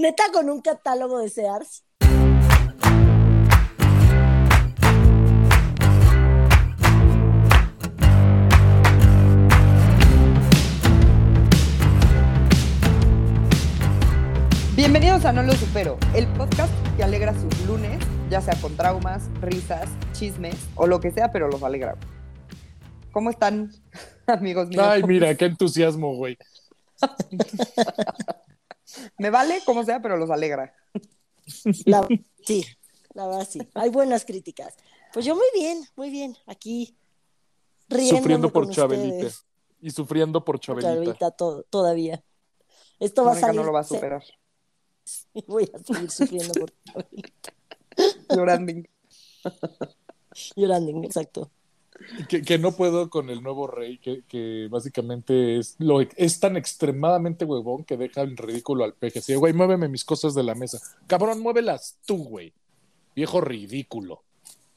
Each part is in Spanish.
Neta, con un catálogo de Sears. Bienvenidos a No Lo Supero, el podcast que alegra sus lunes, ya sea con traumas, risas, chismes o lo que sea, pero los alegra. ¿Cómo están, amigos míos? Ay, mira, qué entusiasmo, güey. Me vale como sea, pero los alegra. La- sí, la verdad sí. Hay buenas críticas. Pues yo muy bien, muy bien. Aquí riéndome Sufriendo por con Chabelita. ustedes. Y sufriendo por Chabelita. Chabelita to- todavía. Esto va a salir. no lo va a superar. Voy a seguir sufriendo por Chabelita. Llorando. Llorando, exacto. Que, que no puedo con el nuevo rey, que, que básicamente es, lo, es tan extremadamente huevón que deja en ridículo al peje. Así, güey, muéveme mis cosas de la mesa. Cabrón, muévelas tú, güey. Viejo ridículo.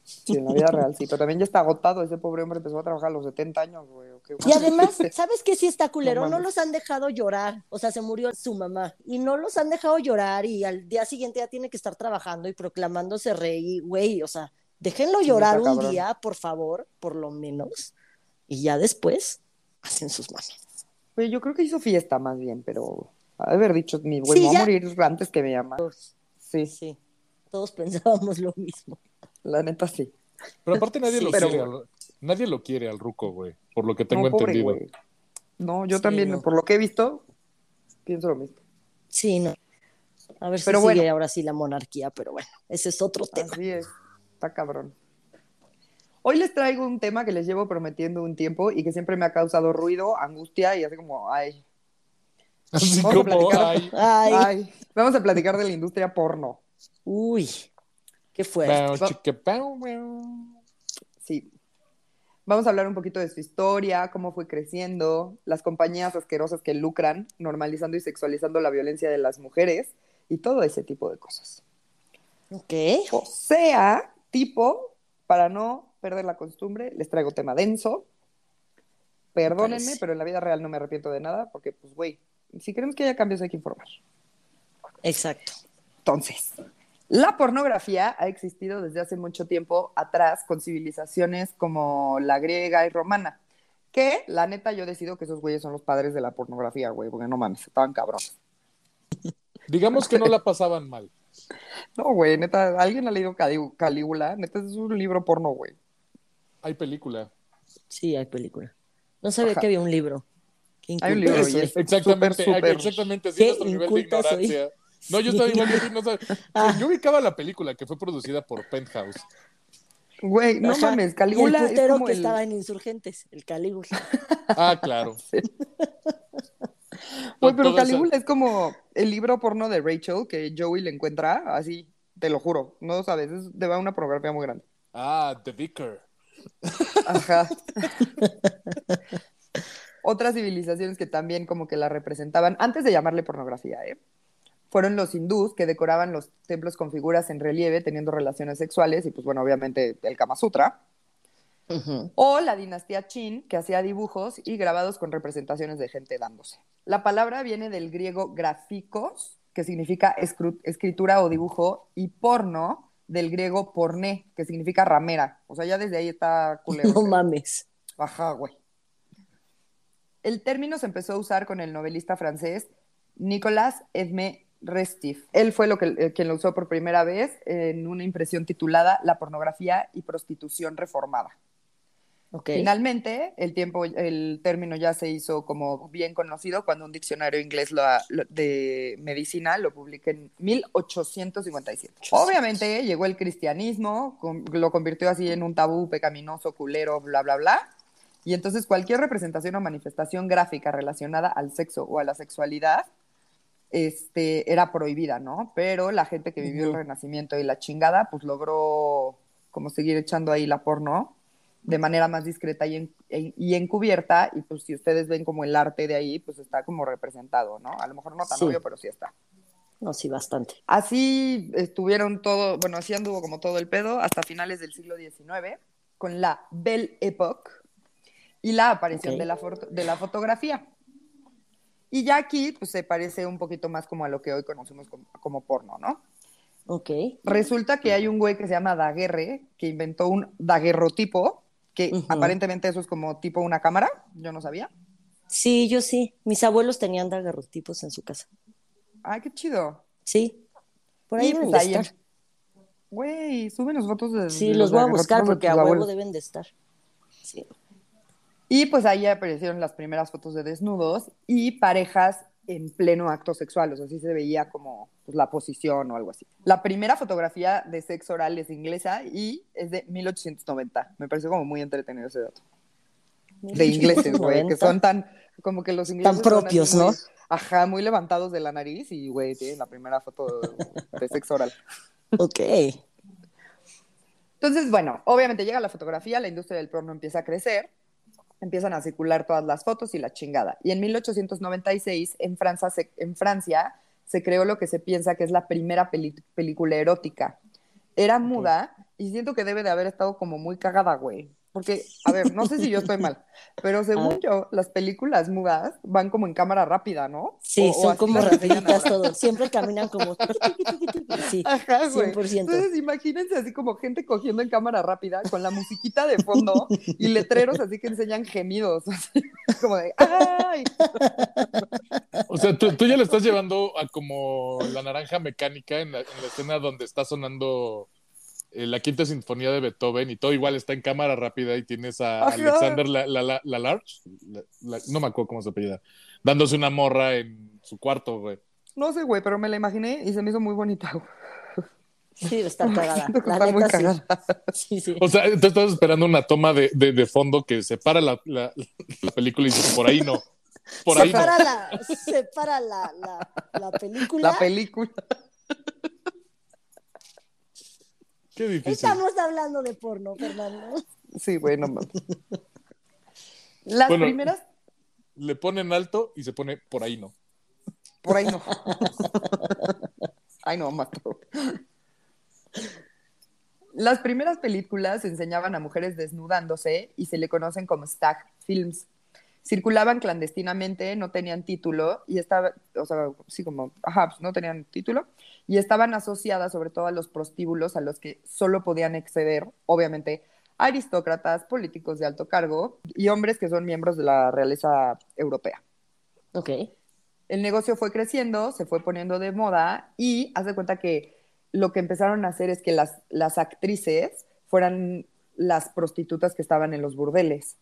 Sí, en la vida real, sí, pero también ya está agotado. Ese pobre hombre empezó a trabajar a los 70 años, güey. Y además, ¿sabes qué sí está culero? No No, los han dejado llorar. O sea, se murió su mamá. Y no los han dejado llorar. Y al día siguiente ya tiene que estar trabajando y proclamándose rey. Güey, o sea, déjenlo Sí, llorar un cabrón. día, por favor, por lo menos. Y ya después hacen sus mames. Güey, yo creo que hizo fiesta más bien, pero haber dicho, mi güey, Sí, voy a morir antes que me llama. Sí, Sí, todos pensábamos lo mismo. la neta sí. Pero aparte nadie Sí, lo pero- quiere. al- nadie lo quiere al ruco, güey. Por lo que tengo no, pobre entendido. güey. No, yo Sí, también, no. por lo que he visto, pienso lo mismo. Sí, no. A ver si Pero sigue ahora sí la monarquía, pero bueno, ese es otro tema. Así es, está cabrón. Hoy les traigo un tema que les llevo prometiendo un tiempo y que siempre me ha causado ruido, angustia y así como, ay, Así Vamos a como, ay, Ay, ay. Vamos a platicar de la industria porno. uy, qué pau. Sí. Vamos a hablar un poquito de su historia, cómo fue creciendo, las compañías asquerosas que lucran, normalizando y sexualizando la violencia de las mujeres y todo ese tipo de cosas. Ok. O sea, tipo, para no perder la costumbre, les traigo tema denso. Perdónenme, pero en la vida real no me arrepiento de nada, porque, pues, güey, si queremos que haya cambios hay que informar. Exacto. Entonces, la pornografía ha existido desde hace mucho tiempo atrás con civilizaciones como la griega y romana. Que, la neta, yo decido que esos güeyes son los padres de la pornografía, güey, porque no mames, estaban cabrones. Digamos que no la pasaban mal. No, güey, neta, ¿alguien ha leído Calígula? Neta, es un libro porno, güey. Hay película. Sí, hay película. No sabía Ajá. que había un libro. Qué Hay un libro soy. es- Exactamente, Súper, súper. exactamente. Así es nuestro nivel de soy. ignorancia. No, yo estaba igual que no sabía. Ah. Yo ubicaba la película que fue producida por Penthouse. Güey, no Ajá. mames, Y Calígula el es putero como que el... estaba en Insurgentes, el Calígula. Ah, claro. Güey, pero Calígula es como el libro porno de Rachel que Joey le encuentra, así, te lo juro, no sabes, es de una pornografía muy grande. Ah, The Vicar. Ajá. Otras civilizaciones que también como que la representaban, antes de llamarle pornografía, ¿eh? fueron los hindús que decoraban los templos con figuras en relieve teniendo relaciones sexuales y pues bueno, obviamente el Kama Sutra. O la dinastía Qin, que hacía dibujos y grabados con representaciones de gente dándose. La palabra viene del griego graficos, que significa escritura o dibujo, y porno, del griego porné, que significa ramera. O sea, ya desde ahí está culero. No mames. Ajá, güey. El término se empezó a usar con el novelista francés Nicolas Edme Restif. Él fue lo que, eh, quien lo usó por primera vez en una impresión titulada La pornografía y prostitución reformada. Ok. Finalmente, el, tiempo, el término ya se hizo como bien conocido cuando un diccionario inglés lo- lo- de medicina lo publica en 1857. Obviamente llegó el cristianismo, con- lo convirtió así en un tabú pecaminoso, culero, bla, bla, bla. Y entonces cualquier representación o manifestación gráfica relacionada al sexo o a la sexualidad este, era prohibida, ¿no? Pero la gente que vivió el. Renacimiento y la chingada, pues logró como seguir echando ahí la porno de manera más discreta y, en- y encubierta, y pues si ustedes ven como el arte de ahí, pues está como representado, ¿no? A lo mejor no tan Sí. obvio, pero sí está. No, sí, bastante. Así estuvieron todo, bueno, así anduvo como todo el pedo hasta finales del siglo XIX, con la Belle Époque y la aparición de, la foto- de la fotografía. Y ya aquí, pues se parece un poquito más como a lo que hoy conocemos como, como porno, ¿no? Ok. Resulta que hay un güey que se llama Daguerre, que inventó un daguerrotipo, que aparentemente eso es como tipo una cámara, yo no sabía. Sí, yo sí. Mis abuelos tenían daguerrotipos en su casa. Ay, qué chido. Sí. Por ahí deben pues, de estar. Güey, súbenos fotos de Sí, de los voy a buscar porque a huevo abuelos. deben de estar. Sí. Y pues ahí aparecieron las primeras fotos de desnudos y parejas en pleno acto sexual, o sea, así se veía como pues, la posición o algo así. La primera fotografía de sexo oral es inglesa y es de 1890. Me pareció como muy entretenido ese dato. De ingleses, güey, que son tan, como que los ingleses son así propios, muy- ¿no? Ajá, muy levantados de la nariz y, güey, tienen la primera foto de, de sexo oral. Ok. Entonces, bueno, obviamente llega la fotografía, la industria del porno empieza a crecer, empiezan a circular todas las fotos y la chingada. Y en 1896, en Francia se, en Francia, se creó lo que se piensa que es la primera película erótica. Era muda y siento que debe de haber estado como muy cagada, güey. Porque, a ver, no sé si yo estoy mal, pero según yo, las películas mudas van como en cámara rápida, ¿no? Sí, O- son como rapiditas todos. Siempre caminan como. Sí, Ajá, güey. 100%. Entonces, imagínense así como gente cogiendo en cámara rápida con la musiquita de fondo y letreros así que enseñan gemidos, así como de ¡ay! O sea, tú, tú ya le estás llevando a como la naranja mecánica en la, en la escena donde está sonando eh, la quinta sinfonía de Beethoven y todo igual está en cámara rápida y tienes a Ajá. Alexander la, la, la, la Large, la- la- no me acuerdo cómo se apellida, dándose una morra en su cuarto, güey. No sé, güey, pero me la imaginé y se me hizo muy bonita. güey. Sí, está cagada. La está muy neta, cagada. Sí, sí. O sea, tú estás esperando una toma de, de, de fondo que separa la, la, la película y dices, por ahí no, por ahí no. separa la, separa la, la, la película. La película. Qué difícil. Estamos hablando de porno, Fernando. Sí, güey, no mames. Las Bueno. primeras, Le ponen alto y se pone por ahí no. por ahí no. Ay, no, mato. Las primeras películas enseñaban a mujeres desnudándose y se le conocen como stag films. Circulaban clandestinamente, no tenían título y estaba, o sea, sí como, ajá, pues no tenían título y estaban asociadas sobre todo a los prostíbulos a los que solo podían acceder, obviamente, aristócratas, políticos de alto cargo y hombres que son miembros de la realeza europea. Ok. El negocio fue creciendo, se fue poniendo de moda y haz de cuenta que lo que empezaron a hacer es que las, las actrices fueran las prostitutas que estaban en los burdeles.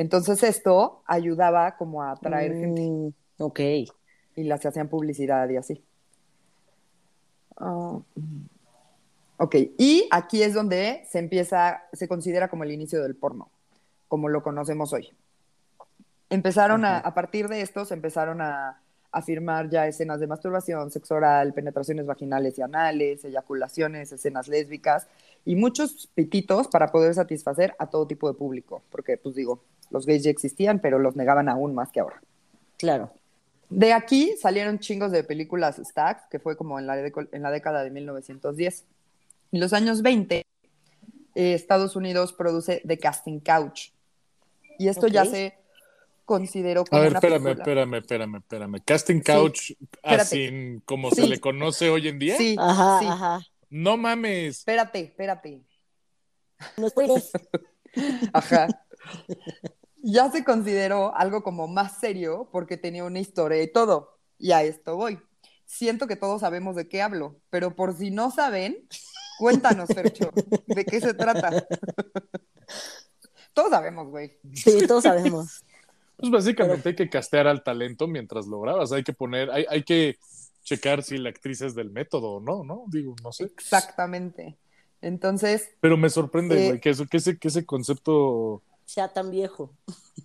Entonces esto ayudaba como a atraer gente Mm, ok. y las hacían publicidad y así. Mm. ok, y aquí es donde se empieza, se considera como el inicio del porno, como lo conocemos hoy. Empezaron a, a partir de esto, se empezaron a, a firmar ya escenas de masturbación, sexo oral, penetraciones vaginales y anales, eyaculaciones, escenas lésbicas y muchos pititos para poder satisfacer a todo tipo de público, porque pues digo, los gays ya existían, pero los negaban aún más que ahora. Claro. De aquí salieron chingos de películas Stack, que fue como en la, en la década de 1910. En los años 20, eh, Estados Unidos produce The Casting Couch. Y esto ya se consideró A como ver, una espérame, película. espérame, espérame, espérame. Casting Couch, espérate. así como Sí. se le conoce hoy en día. Sí, Ajá, sí. ajá. No mames. Espérate, espérate. No esperes. Ajá. ya se consideró algo como más serio porque tenía una historia y todo. Y a esto voy. Siento que todos sabemos de qué hablo, pero por si no saben, cuéntanos, Fercho, de qué se trata. todos sabemos, güey. Sí, todos sabemos. Pues básicamente hay que castear al talento mientras lo grabas. Hay que poner, hay, hay que checar si la actriz es del método o no, ¿no? Digo, no sé. Exactamente. Entonces, Pero me sorprende, Eh, güey, que, eso, que, ese, que ese concepto Sea tan viejo.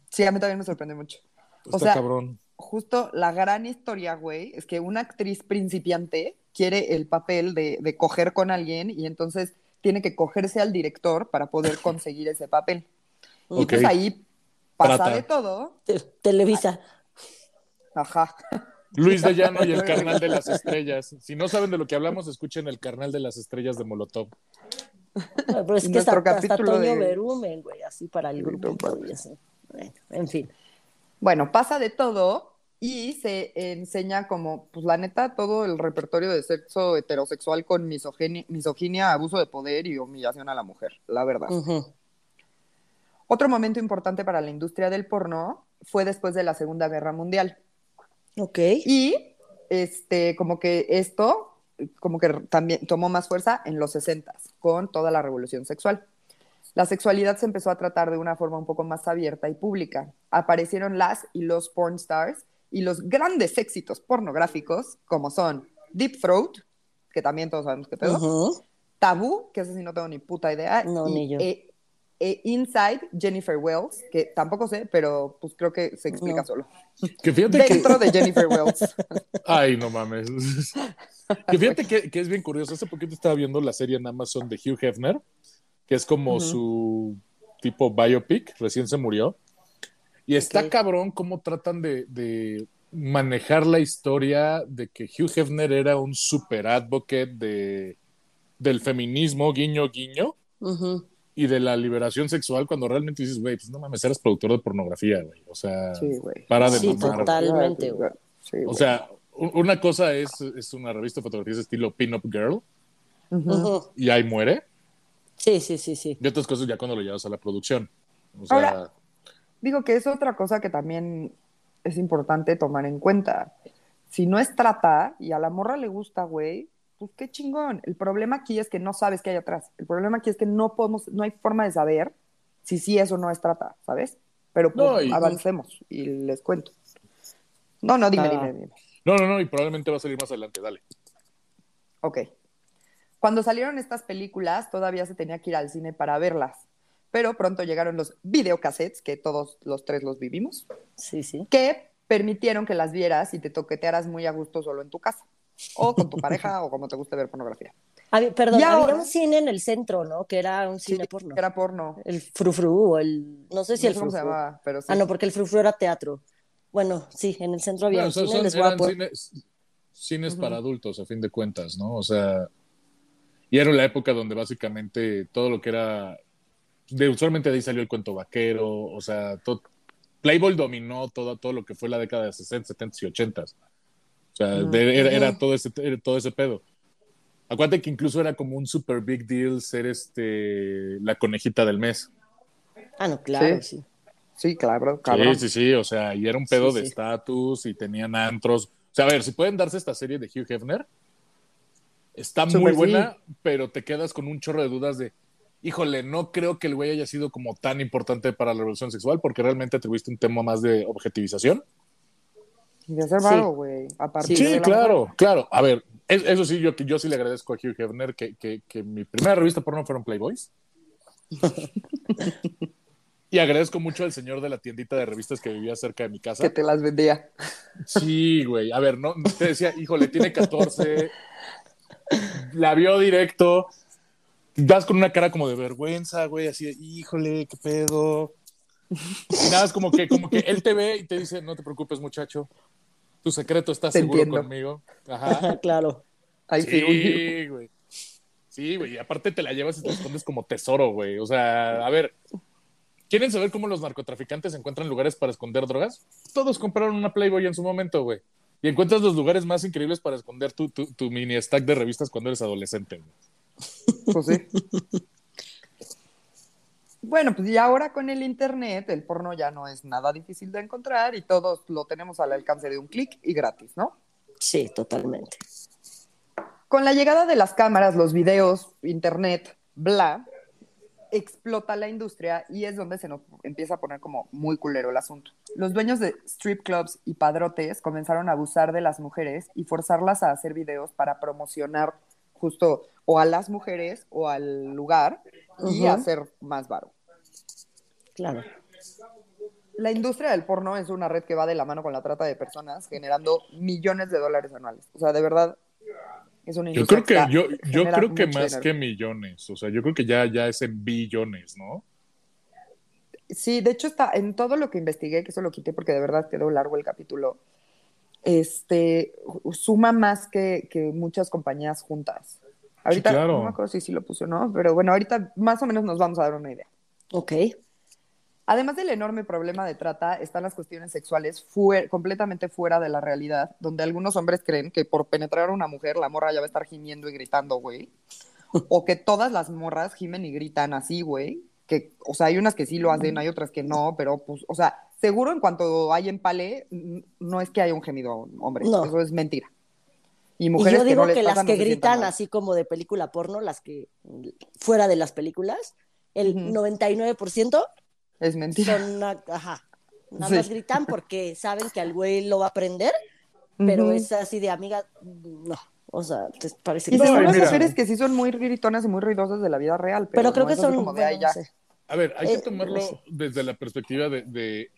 sí, a mí también me sorprende mucho. está O sea, cabrón. justo la gran historia, güey, es que una actriz principiante quiere el papel de, de coger con alguien y entonces tiene que cogerse al director para poder conseguir ese papel. Y Ok. pues ahí pasa Trata. de todo. Te- Televisa. Ajá. Luis de Llano y el carnal de las estrellas. Si no saben de lo que hablamos, escuchen el carnal de las estrellas de Molotov. Pero es que nuestro hasta Toño de- Berumen, güey, así para el grupo. Bueno, en fin. Bueno, pasa de todo y se enseña como, pues la neta, todo el repertorio de sexo heterosexual con misoginia, misoginia abuso de poder y humillación a la mujer, la verdad. Otro momento importante para la industria del porno fue después de la Segunda Guerra Mundial. Ok. Y este, como que esto, como que también tomó más fuerza en los 60 con toda la revolución sexual. La sexualidad se empezó a tratar de una forma un poco más abierta y pública. Aparecieron las y los porn stars y los grandes éxitos pornográficos, como son Deep Throat, que también todos sabemos que pedo. Tabú, que ese sí no tengo ni puta idea, No, y, ni yo. eh, eh, Inside, Jennifer Wells, que tampoco sé, pero pues creo que se explica No. solo. Que fíjate que. Dentro de Jennifer Wells. Ay, no mames. que fíjate que, que es bien curioso. Hace poquito estaba viendo la serie en Amazon de Hugh Hefner, que es como su tipo biopic, recién se murió. Y está cabrón cómo tratan de, de manejar la historia de que Hugh Hefner era un super advocate de, del feminismo, guiño, guiño, Ujú. Y de la liberación sexual, cuando realmente dices, güey, pues no mames, eres productor de pornografía, güey. O sea, Sí, para de Sí, mamar. Totalmente, güey. Sí, O sea, una cosa es, es una revista de fotografías estilo Pin-Up Girl y ahí muere. Sí, sí, sí, sí. Y otras cosas ya cuando lo llevas a la producción. O sea, Ahora- Digo que es otra cosa que también es importante tomar en cuenta. Si no es trata y a la morra le gusta, güey, pues qué chingón. El problema aquí es que no sabes qué hay atrás. El problema aquí es que no podemos, no hay forma de saber si sí eso no es trata, ¿sabes? Pero pues, No, y- avancemos y les cuento. No, no, dime, Ah. dime, dime. no, no, no, y probablemente va a salir más adelante, dale. Ok. Cuando salieron estas películas, todavía se tenía que ir al cine para verlas. Pero pronto llegaron los videocassettes, que todos los tres los vivimos, Sí, sí. que permitieron que las vieras y te toquetearas muy a gusto solo en tu casa. O con tu pareja, o como te guste ver pornografía. Había- perdón, Y había ahora- un cine en el centro, ¿no? Que era un Sí, cine porno. Era porno. El frufru o el... No sé si No el sé cómo se frufru. llamaba, pero sí. Ah, no, porque el frufru era teatro. Bueno, sí, en el centro había Bueno, un son- cine, son- eran cines, cines Ujú. para adultos, a fin de cuentas, ¿no? O sea, y era la época donde básicamente todo lo que era, de, usualmente de ahí salió el cuento vaquero, o sea, todo, Playboy dominó todo, todo lo que fue la década de 60, 70 y 80. O sea, de- era, era todo, ese, era todo ese pedo. Acuérdate que incluso era como un super big deal ser este la conejita del mes. Ah, no, claro, Sí. sí. Sí, claro, cabrón. Sí, sí, sí, o sea, y era un pedo Sí, de sí. estatus y tenían antros. O sea, a ver, si pueden darse esta serie de Hugh Hefner, está muy buena, pero te quedas con un chorro de dudas de, híjole, no creo que el güey haya sido como tan importante para la revolución sexual porque realmente atribuiste un tema más de objetivización. Y de Sí. varo, güey. A Sí, de claro, claro. A ver, es- eso sí, yo, yo sí le agradezco a Hugh Hefner que, que, que mi primera revista porno fueron Playboys. y agradezco mucho al señor de la tiendita de revistas que vivía cerca de mi casa. Que te las vendía. Sí, güey. A ver, no te decía, híjole, tiene 14. La vio directo. Das con una cara como de vergüenza, güey, así de, híjole, qué pedo. Y nada, es como que, como que él te ve y te dice, no te preocupes, muchacho. Tu secreto está Te seguro entiendo. conmigo. Ajá. claro. Ahí sí, güey. Sí, güey. Y aparte te la llevas y te escondes como tesoro, güey. O sea, a ver. ¿Quieren saber cómo los narcotraficantes encuentran lugares para esconder drogas? Todos compraron una Playboy en su momento, güey. Y encuentras los lugares más increíbles para esconder tu, tu, tu mini stack de revistas cuando eres adolescente. güey. Pues sí. Bueno, pues y ahora con el internet, el porno ya no es nada difícil de encontrar y todos lo tenemos al alcance de un clic y gratis, ¿no? Sí, totalmente. Con la llegada de las cámaras, los videos, internet, bla, explota la industria y es donde se nos empieza a poner como muy culero el asunto. Los dueños de strip clubs y padrotes comenzaron a abusar de las mujeres y forzarlas a hacer videos para promocionar justo o a las mujeres o al lugar y Ujú. hacer más varo. Claro. La industria del porno es una red que va de la mano con la trata de personas, generando millones de dólares anuales. O sea, de verdad, es una Yo industria creo que, yo, yo creo que más dinero. que millones. O sea, yo creo que ya, ya es en billones, ¿no? Sí, de hecho está en todo lo que investigué, que eso lo quité porque de verdad quedó largo el capítulo. Este suma más que, que muchas compañías juntas. Ahorita claro. no me acuerdo si sí lo puse o no, pero bueno, ahorita más o menos nos vamos a dar una idea. Ok. Además del enorme problema de trata, están las cuestiones sexuales completamente fuera de la realidad, donde algunos hombres creen que por penetrar a una mujer la morra ya va a estar gimiendo y gritando, güey. O que todas las morras gimen y gritan así, güey. Que, o sea, hay unas que sí lo hacen, hay otras que no, pero pues, o sea, seguro en cuanto hay empale, no es que haya un gemido hombre, No. eso es mentira. Y Y mujeres yo digo no les que, las que gritan mal. así como de película porno, las que fuera de las películas, el Ujú. 99% Es mentira. son, una- ajá, nada Sí. más gritan porque saben que al güey lo va a prender, pero es así de amiga, no, o sea, te parece Y que y hay mira- mujeres que sí son muy gritonas y muy ruidosas de la vida real, pero, pero creo no que son, como de, "Ay, bueno, ya". no sé. A ver, hay que Eh, tomarlo le- desde la perspectiva de, de,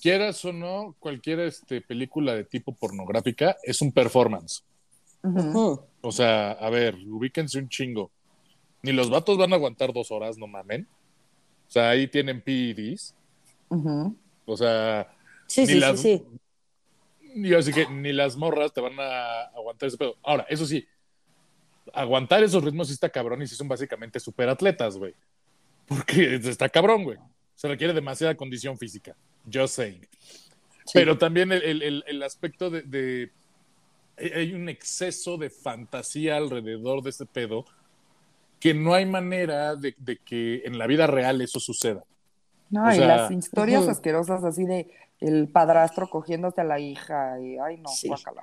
quieras o no, cualquier este, película de tipo pornográfica es un performance. O sea, a ver, ubíquense un chingo. Ni los vatos van a aguantar dos horas, no mamen. O sea, ahí tienen PEDs. O sea, Sí, Ni sí, las- sí, sí. yo así que ni las morras te van a aguantar ese pedo. Ahora, eso sí, aguantar esos ritmos sí está cabrón y sí son básicamente superatletas, güey. Porque está cabrón, güey. Se requiere demasiada condición física. Just saying. Pero también el, el- el- el aspecto de, de- Hay un exceso de fantasía alrededor de ese pedo que no hay manera de, de que en la vida real eso suceda. No, O y sea- las historias asquerosas así de el padrastro cogiéndose a la hija y ay no, Sí. guácala.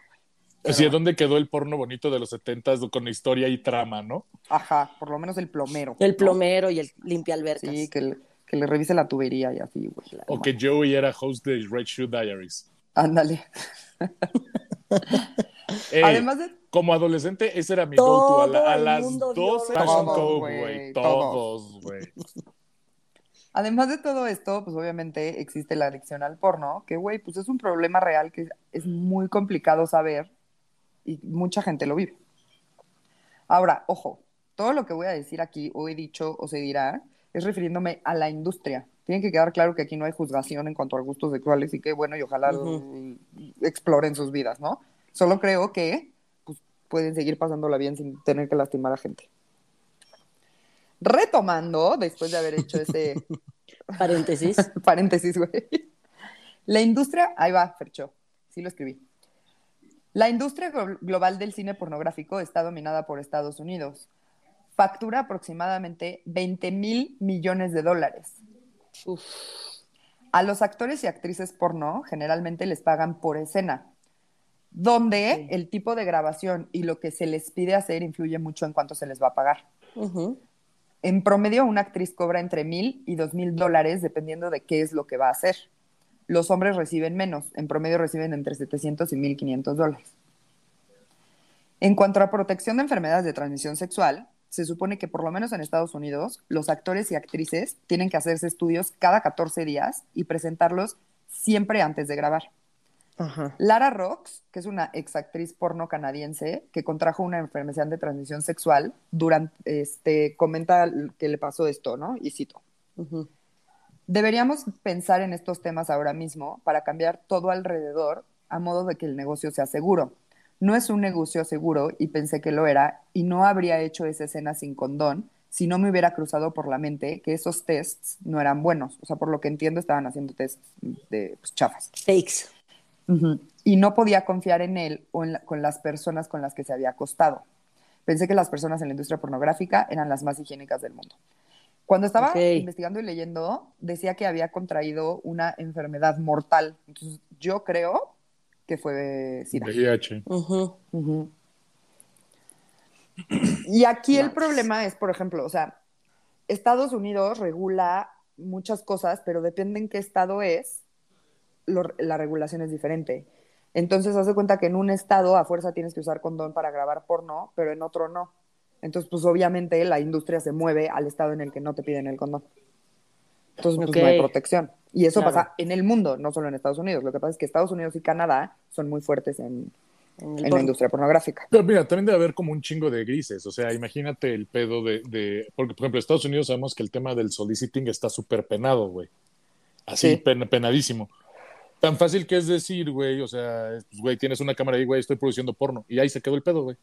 Así es donde quedó el porno bonito de los setentas con historia y trama, ¿no? Ajá, por lo menos el plomero. El plomero y el limpia albercas. Sí, que le, que le revise la tubería y así, güey. O que Joey era host de Red Shoe Diaries. Ándale. Ey, Además de como adolescente, ese era mi Todo go-to. A, la- a el las mundo vio 12 Red Fashion Shoe. Code, Todos, güey. Todos, güey. Además de todo esto, pues obviamente existe la adicción al porno, que güey, pues es un problema real que es muy complicado saber y mucha gente lo vive. Ahora, ojo, todo lo que voy a decir aquí o he dicho o se dirá es refiriéndome a la industria. Tiene que quedar claro que aquí no hay juzgación en cuanto a gustos sexuales y que bueno, y ojalá Ujú. lo- exploren sus vidas, ¿no? Solo creo que pues, pueden seguir pasándola bien sin tener que lastimar a gente. Retomando, después de haber hecho ese Paréntesis. paréntesis, güey. La industria, ahí va, Fercho, sí lo escribí. La industria glo- global del cine pornográfico está dominada por Estados Unidos. Factura aproximadamente 20 mil millones de dólares. Uf. A los actores y actrices porno generalmente les pagan por escena, donde Sí. el tipo de grabación y lo que se les pide hacer influye mucho en cuánto se les va a pagar. En promedio, una actriz cobra entre mil y dos mil dólares dependiendo de qué es lo que va a hacer. Los hombres reciben menos, en promedio reciben entre 700 y 1500 dólares. En cuanto a protección de enfermedades de transmisión sexual, se supone que por lo menos en Estados Unidos, los actores y actrices tienen que hacerse estudios cada 14 días y presentarlos siempre antes de grabar. Ajá. Lara Rox, que es una exactriz porno canadiense que contrajo una enfermedad de transmisión sexual, durante, este, comenta que le pasó esto, ¿no? Y cito. Deberíamos pensar en estos temas ahora mismo para cambiar todo alrededor a modo de que el negocio sea seguro. No es un negocio seguro y pensé que lo era y no habría hecho esa escena sin condón si no me hubiera cruzado por la mente que esos tests no eran buenos. O sea, por lo que entiendo, estaban haciendo tests de pues, chafas. Fakes. Y no podía confiar en él o en la- con las personas con las que se había acostado. Pensé que las personas en la industria pornográfica eran las más higiénicas del mundo. Cuando estaba investigando y leyendo, decía que había contraído una enfermedad mortal. Entonces, yo creo que fue SIDA. VIH. Y aquí el problema es, por ejemplo, o sea, Estados Unidos regula muchas cosas, pero depende en qué estado es, lo- la regulación es diferente. Entonces, haz de cuenta que en un estado a fuerza tienes que usar condón para grabar porno, pero en otro no. Entonces, pues obviamente la industria se mueve al estado en el que no te piden el condón. Entonces, pues no hay protección. Y eso Claro. pasa en el mundo, no solo en Estados Unidos. Lo que pasa es que Estados Unidos y Canadá son muy fuertes en, En la industria pornográfica. Pero mira, también debe haber como un chingo de grises. O sea, imagínate el pedo de, de- Porque, por ejemplo, en Estados Unidos sabemos que el tema del soliciting está súper penado, güey. Así, Sí. pen- penadísimo. Tan fácil que es decir, güey, o sea, pues, güey, tienes una cámara ahí, güey, estoy produciendo porno. Y ahí se quedó el pedo, güey.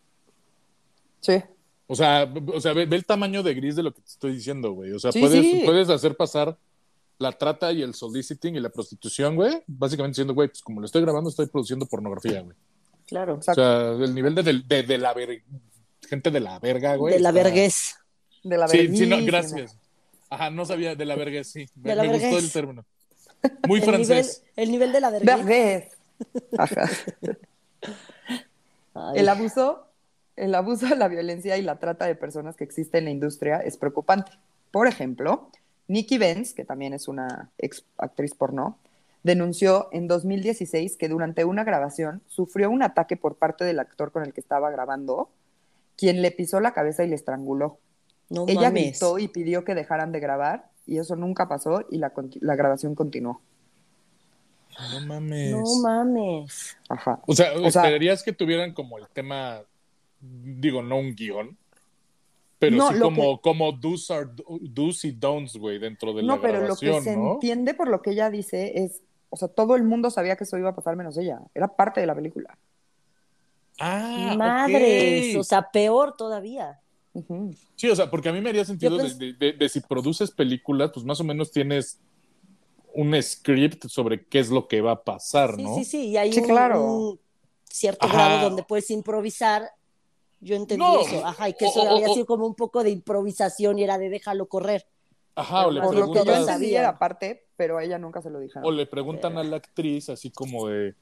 Sí. O sea, o sea ve, ve el tamaño de gris de lo que te estoy diciendo, güey. O sea, Sí, puedes, sí. puedes hacer pasar la trata y el soliciting y la prostitución, güey, básicamente diciendo, güey, pues como lo estoy grabando, estoy produciendo pornografía, güey. Claro. O sea, el nivel de, de, de la ver- gente de la verga, güey. de la está- vergués. De la Sí, sí, no, gracias. Ajá, no sabía de la verga, sí. Me, De la me gustó verguez. el término. Muy El nivel, francés. el nivel de la. Vergués. Ajá. Ay, El abuso, el abuso, la violencia y la trata de personas que existe en la industria es preocupante. Por ejemplo, Nikki Benz, que también es una ex actriz porno, denunció en 2016 que durante una grabación sufrió un ataque por parte del actor con el que estaba grabando, quien le pisó la cabeza y le estranguló. no Ella mames. gritó y pidió que dejaran de grabar y eso nunca pasó y la, la grabación continuó. No mames. No mames. Ajá. O sea, O sea- esperarías que tuvieran como el tema, digo, no un guion, pero No, sí como, como do's, are, do's y don'ts, güey, dentro de No, la pero lo que grabación, se ¿no? entiende por lo que ella dice es, o sea, todo el mundo sabía que eso iba a pasar menos ella. Era parte de la película. Ah, Madres. O sea, peor todavía. Ujú. Sí, o sea, porque a mí me haría sentido Yo de, de- de- de si produces películas, pues más o menos tienes un script sobre qué es lo que va a pasar, Sí, ¿no? sí, sí. Y hay Sí, un, claro. un cierto Ajá. grado donde puedes improvisar. Yo entendí No. eso. Ajá, y que eso O- había o- sido como un poco de improvisación y era de déjalo correr. Ajá, o le, Por Por lo que yo preguntas, sabía. entendí era parte, pero a ella nunca se lo dijeron. o le preguntan a la actriz así como de,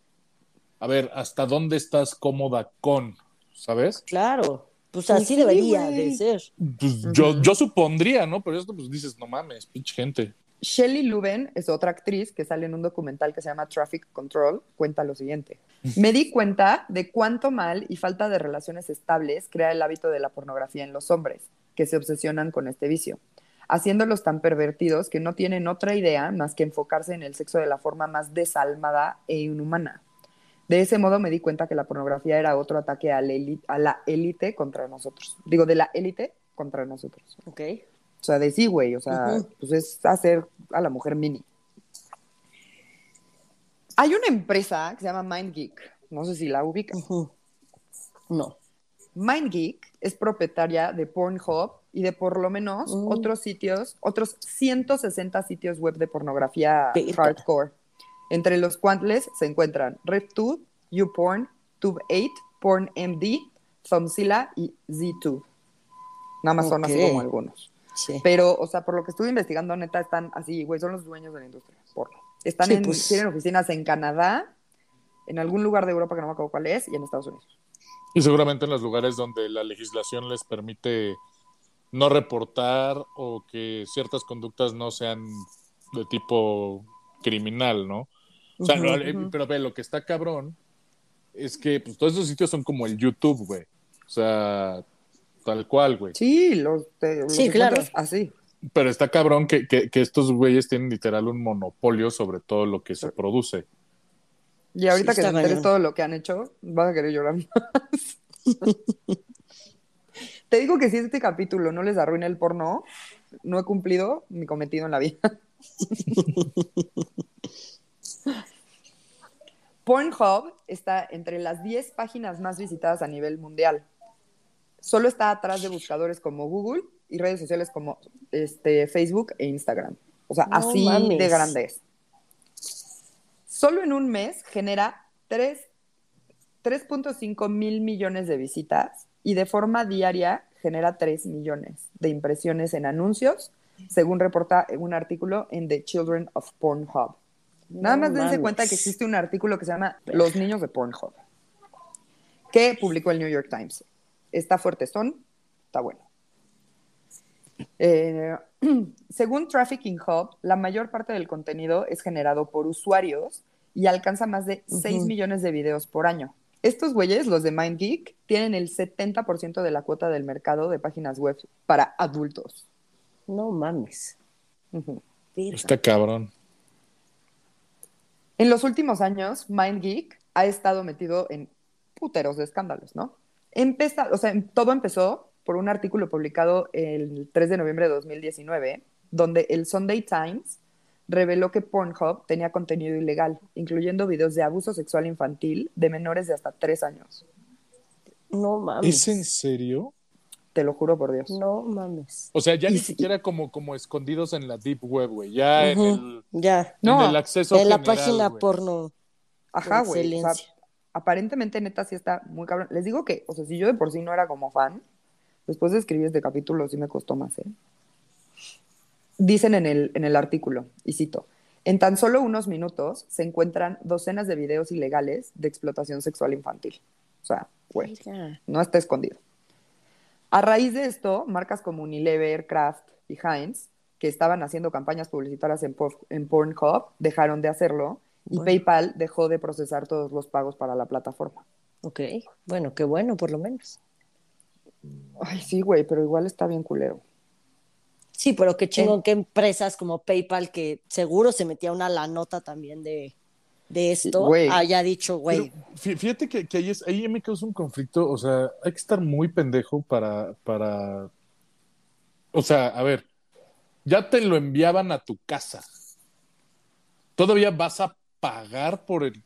a ver, ¿hasta dónde estás cómoda con? ¿Sabes? Claro. Pues así sí, debería de ser. Pues yo, yo supondría, ¿no? Pero esto pues dices, no mames, pinche gente. Shelley Luben es otra actriz que sale en un documental que se llama Traffic Control. Cuenta lo siguiente. Me di cuenta de cuánto mal y falta de relaciones estables crea el hábito de la pornografía en los hombres, que se obsesionan con este vicio, haciéndolos tan pervertidos que no tienen otra idea más que enfocarse en el sexo de la forma más desalmada e inhumana. De ese modo me di cuenta que la pornografía era otro ataque a la élite contra nosotros. Digo, de la élite contra nosotros. Ok. O sea, de sí, güey. O sea, pues es hacer a la mujer mini. Hay una empresa que se llama MindGeek. No sé si la ubicas. Ujú. No. MindGeek es propietaria de Pornhub y de por lo menos Mm. otros sitios, otros 160 sitios web de pornografía hardcore, entre los cuales se encuentran RedTube, YouPorn, Tube8, PornMD, Thumbzilla y ZTube. Nada más son así como algunos. Sí. Pero, o sea, por lo que estuve investigando, neta, están así, güey, son los dueños de la industria, porno. Están Sí, en, pues. tienen oficinas en Canadá, en algún lugar de Europa que no me acuerdo cuál es, y en Estados Unidos. Y seguramente en los lugares donde la legislación les permite no reportar o que ciertas conductas no sean de tipo criminal, ¿no? O sea, Ujú, lo- ujú. pero ve, lo que está cabrón es que pues, todos esos sitios son como el YouTube, güey. O sea, tal cual, güey. Sí, los, te- los Sí, claro. así. Pero está cabrón que, que, que estos güeyes tienen literal un monopolio sobre todo lo que se produce. Y ahorita Sí, que te enteres todo lo que han hecho, vas a querer llorar más. te digo que si este capítulo no les arruina el porno, no he cumplido mi cometido en la vida. Pornhub está entre las 10 páginas más visitadas a nivel mundial. Solo está atrás de buscadores como Google y redes sociales como este, Facebook e Instagram. O sea, No así mames. de grande es. Solo en un mes genera tres- 3.5 mil millones de visitas y de forma diaria genera 3 millones de impresiones en anuncios, según reporta un artículo en The Children of Pornhub. Nada No más dense cuenta que existe un artículo que se llama Los niños de Pornhub, que publicó el New York Times. Está fuerte, son, está bueno. Eh, según Trafficking Hub, la mayor parte del contenido es generado por usuarios y alcanza más de 6 Ujú. millones de videos por año. Estos güeyes, los de MindGeek, tienen el 70% de la cuota del mercado de páginas web para adultos. No mames. Está cabrón. En los últimos años, MindGeek ha estado metido en puteros de escándalos, ¿no? Empeza, o sea, todo empezó por un artículo publicado el 3 de noviembre de 2019, donde el Sunday Times reveló que Pornhub tenía contenido ilegal, incluyendo videos de abuso sexual infantil de menores de hasta 3 años. No mames. ¿Es en serio? Te lo juro por Dios. No mames. O sea, ya Y ni sí. siquiera como, como escondidos en la deep web, güey. Ya en, el, Ya. No, en el acceso En la general, página porno. Ajá, güey. O sea, aparentemente, neta, sí está muy cabrón. Les digo que, o sea, si yo de por sí no era como fan, después de escribir este capítulo sí me costó más, ¿eh? Dicen en el, en el artículo, y cito, en tan solo unos minutos se encuentran docenas de videos ilegales de explotación sexual infantil. O sea, güey, no está escondido. A raíz de esto, marcas como Unilever, Kraft y Heinz, que estaban haciendo campañas publicitarias en, en Pornhub, dejaron de hacerlo y Bueno. PayPal dejó de procesar todos los pagos para la plataforma. Ok. Bueno, qué bueno, por lo menos. Ay, sí, güey, pero igual está bien culero. Sí, pero qué chingón que empresas como PayPal, que seguro se metía una la nota también de, de esto, haya dicho, güey, fíjate que, que ahí, es, ahí me causa un conflicto, o sea, hay que estar muy pendejo para, para, o sea, a ver, ya te lo enviaban a tu casa, todavía vas a pagar por el,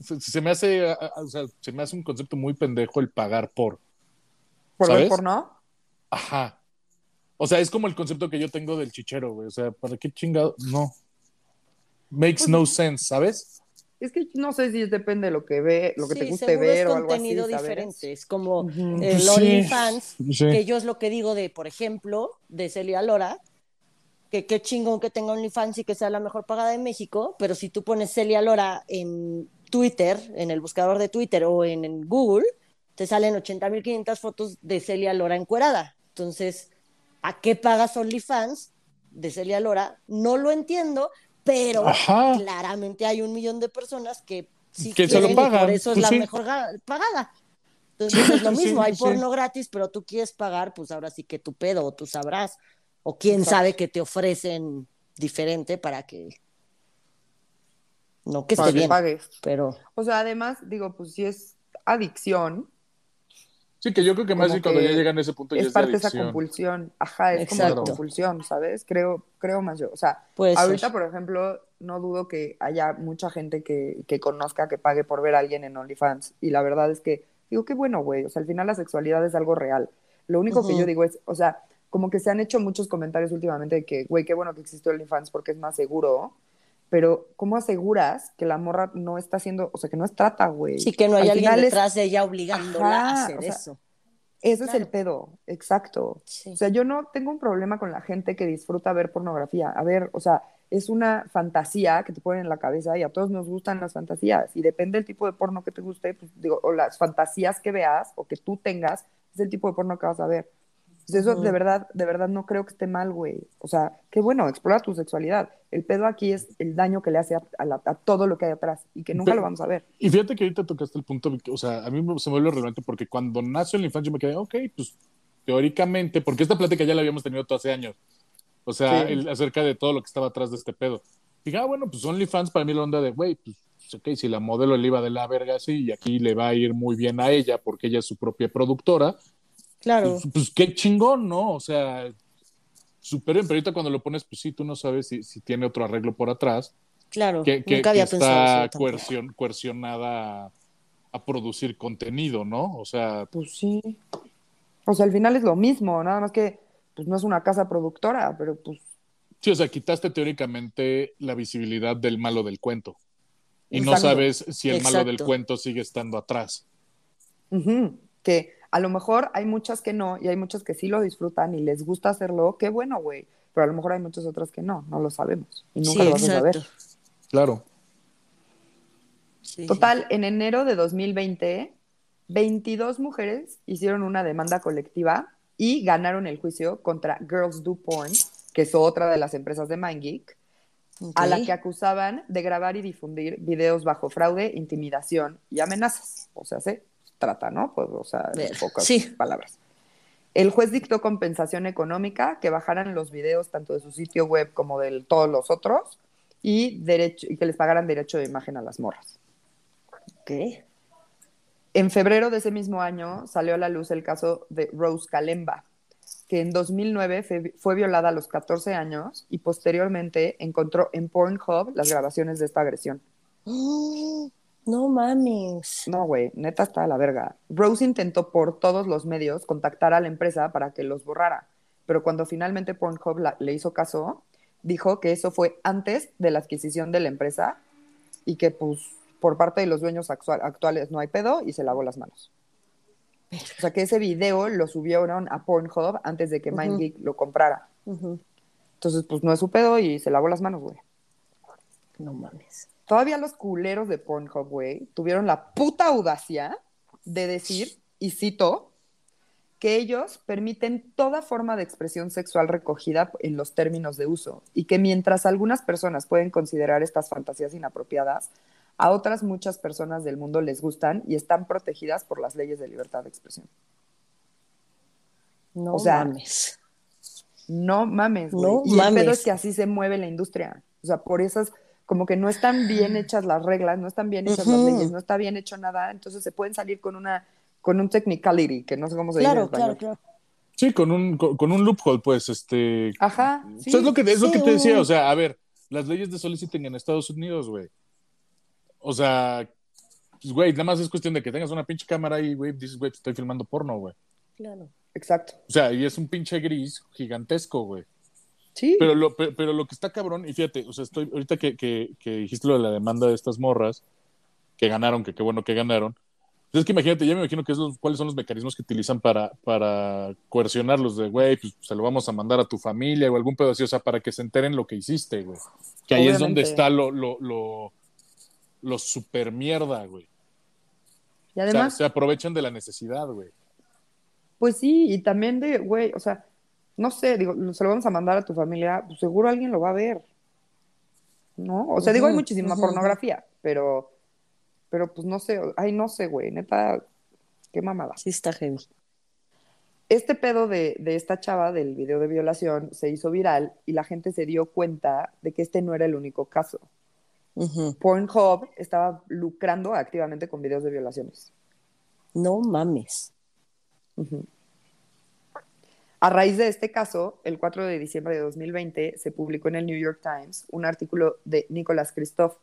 se, se me hace, o sea, se me hace un concepto muy pendejo el pagar por, ¿Por ¿Sabes? porno? ajá, o sea, es como el concepto que yo tengo del chichero, güey, o sea, ¿para qué chingado? No, makes Pues no sense, ¿sabes? Es que no sé si depende de lo que ve, lo que te sí, guste seguro ver es o algo así, contenido diferente. Es como Ujú. el Sí, OnlyFans, sí. que yo es lo que digo de, por ejemplo, de Celia Lora, que qué chingón que tenga OnlyFans y que sea la mejor pagada de México, pero si tú pones Celia Lora en Twitter, en el buscador de Twitter o en, en Google, te salen 80.500 fotos de Celia Lora encuerada. Entonces, ¿a qué pagas OnlyFans de Celia Lora? No lo entiendo, pero Ajá. claramente hay un millón de personas que sí Que se lo quieren y por eso es pues la sí. mejor ga- pagada. Entonces es lo Sí, mismo, hay sí. porno gratis, pero tú quieres pagar, pues ahora sí que tu pedo, o tú sabrás, o quién Exacto. sabe que te ofrecen diferente para que no que esté bien, pagues. pero O sea, además, digo, pues si es adicción, Sí, que yo creo que más bien cuando ya llegan a ese punto ya es es de parte de esa compulsión. Ajá, es como la compulsión, ¿sabes? Creo, creo más yo. O sea, Puede ahorita, ser. por ejemplo, no dudo que haya mucha gente que, que conozca, que pague por ver a alguien en OnlyFans. Y la verdad es que, digo, qué bueno, güey. O sea, al final la sexualidad es algo real. Lo único que yo digo es, o sea, como que se han hecho muchos comentarios últimamente de que, güey, qué bueno que existe OnlyFans porque es más seguro. Pero, ¿cómo aseguras que la morra no está haciendo, o sea, que no es trata, güey? sí que no hay Al alguien es- detrás de ella obligándola Ajá, a hacer o sea, eso. Ese es el pedo, exacto. Sí. O sea, yo no tengo un problema con la gente que disfruta ver pornografía. A ver, o sea, es una fantasía que te ponen en la cabeza y a todos nos gustan las fantasías. Y depende del tipo de porno que te guste, pues, digo, o las fantasías que veas o que tú tengas, es el tipo de porno que vas a ver. Pues eso de verdad, de verdad no creo que esté mal, güey. O sea, qué bueno, explora tu sexualidad. El pedo aquí es el daño que le hace a, a la- a todo lo que hay atrás y que nunca Pero- lo vamos a ver. Y fíjate que ahorita tocaste el punto, o sea, a mí se me vuelve relevante porque cuando nació el infancia yo me quedé, ok, pues teóricamente, porque esta plática ya la habíamos tenido todo hace años, o sea, Sí. el- acerca de todo lo que estaba atrás de este pedo. Dije, ah, bueno, pues OnlyFans para mí la onda de, güey, pues ok, si la modelo le iba de la verga así y aquí le va a ir muy bien a ella porque ella es su propia productora, Claro. pues, pues qué chingón, ¿no? O sea, súper bien, pero ahorita cuando lo pones, pues sí, tú no sabes si, si tiene otro arreglo por atrás, Claro, que, que- nunca había que pensado está coercion- coercionada a, producir contenido, ¿no? O sea, Pues sí. O sea, al final es lo mismo, nada más que pues no es una casa productora, pero pues sí, o sea, quitaste teóricamente la visibilidad del malo del cuento. Y no sabes si el malo del cuento sigue estando atrás. ujú, que a lo mejor hay muchas que no y hay muchas que sí lo disfrutan y les gusta hacerlo, qué bueno, güey. Pero a lo mejor hay muchas otras que no, no lo sabemos y nunca Sí, lo vas a saber. Claro. Sí, sí. Total, en enero de 2020, 22 mujeres hicieron una demanda colectiva y ganaron el juicio contra Girls Do Porn, que es otra de las empresas de MindGeek, a la que acusaban de grabar y difundir videos bajo fraude, intimidación y amenazas. O sea, se trata, ¿no? Pues, o sea, en pocas sí. palabras. El juez dictó compensación económica, que bajaran los videos tanto de su sitio web como de todos los otros y, derecho, y que les pagaran derecho de imagen a las morras. Ok. En febrero de ese mismo año salió a la luz el caso de Rose Kalemba, que en 2009 fe- fue violada a los 14 años y posteriormente encontró en Pornhub las grabaciones de esta agresión. Mm, No mames. No, güey, neta está a la verga. Rose intentó por todos los medios contactar a la empresa para que los borrara, pero cuando finalmente Pornhub la- le hizo caso, dijo que eso fue antes de la adquisición de la empresa y que pues por parte de los dueños actual- actuales no hay pedo y se lavó las manos. O sea que ese video lo subieron a Pornhub antes de que. MindGeek lo comprara. Entonces, pues no es su pedo y se lavó las manos, güey. No mames. Todavía los culeros de Pornhub, güey, tuvieron la puta audacia de decir, y cito, que ellos permiten toda forma de expresión sexual recogida en los términos de uso y que mientras algunas personas pueden considerar estas fantasías inapropiadas, a otras muchas personas del mundo les gustan y están protegidas por las leyes de libertad de expresión. No O sea, mames. No mames, güey. No y el mames. pedo es que así se mueve la industria. O sea, por esas, como que no están bien hechas las reglas, no están bien hechas las leyes, no está bien hecho nada, entonces se pueden salir con una, con un technicality, que no sé cómo se dice en Claro, español. claro, claro. Sí, con un, con, con un loophole, pues, este. Ajá, O sí. sea, es lo que, es lo que te decía, o sea, a ver, las leyes de soliciting en Estados Unidos, güey. O sea, pues, güey, nada más es cuestión de que tengas una pinche cámara y, güey, dices, güey, estoy filmando porno, güey. claro. Exacto. O sea, y es un pinche gris gigantesco, güey. Sí. Pero lo, pe- pero lo que está cabrón, y fíjate, o sea, estoy, ahorita que, que, que dijiste lo de la demanda de estas morras, que ganaron, que qué bueno que ganaron. Pues es que imagínate, ya me imagino que es los- cuáles son los mecanismos que utilizan para, para coercionarlos de, güey, pues se lo vamos a mandar a tu familia o algún pedo así, o sea, para que se enteren lo que hiciste, güey. Que ahí es donde está lo, lo, lo, lo super mierda, güey. y O sea, además, se aprovechan de la necesidad, güey. pues sí, y también de, güey, o sea, no sé, digo, se lo vamos a mandar a tu familia, pues seguro alguien lo va a ver. ¿No? O sea, digo, hay muchísima pornografía, pero, pero pues no sé, ay, no sé, güey, neta, qué mamada. Sí está heavy. Este pedo de, de esta chava del video de violación se hizo viral y la gente se dio cuenta de que este no era el único caso. Pornhub estaba lucrando activamente con videos de violaciones. No mames. A raíz de este caso, el 4 de diciembre de 2020 se publicó en el New York Times un artículo de Nicolas Christophe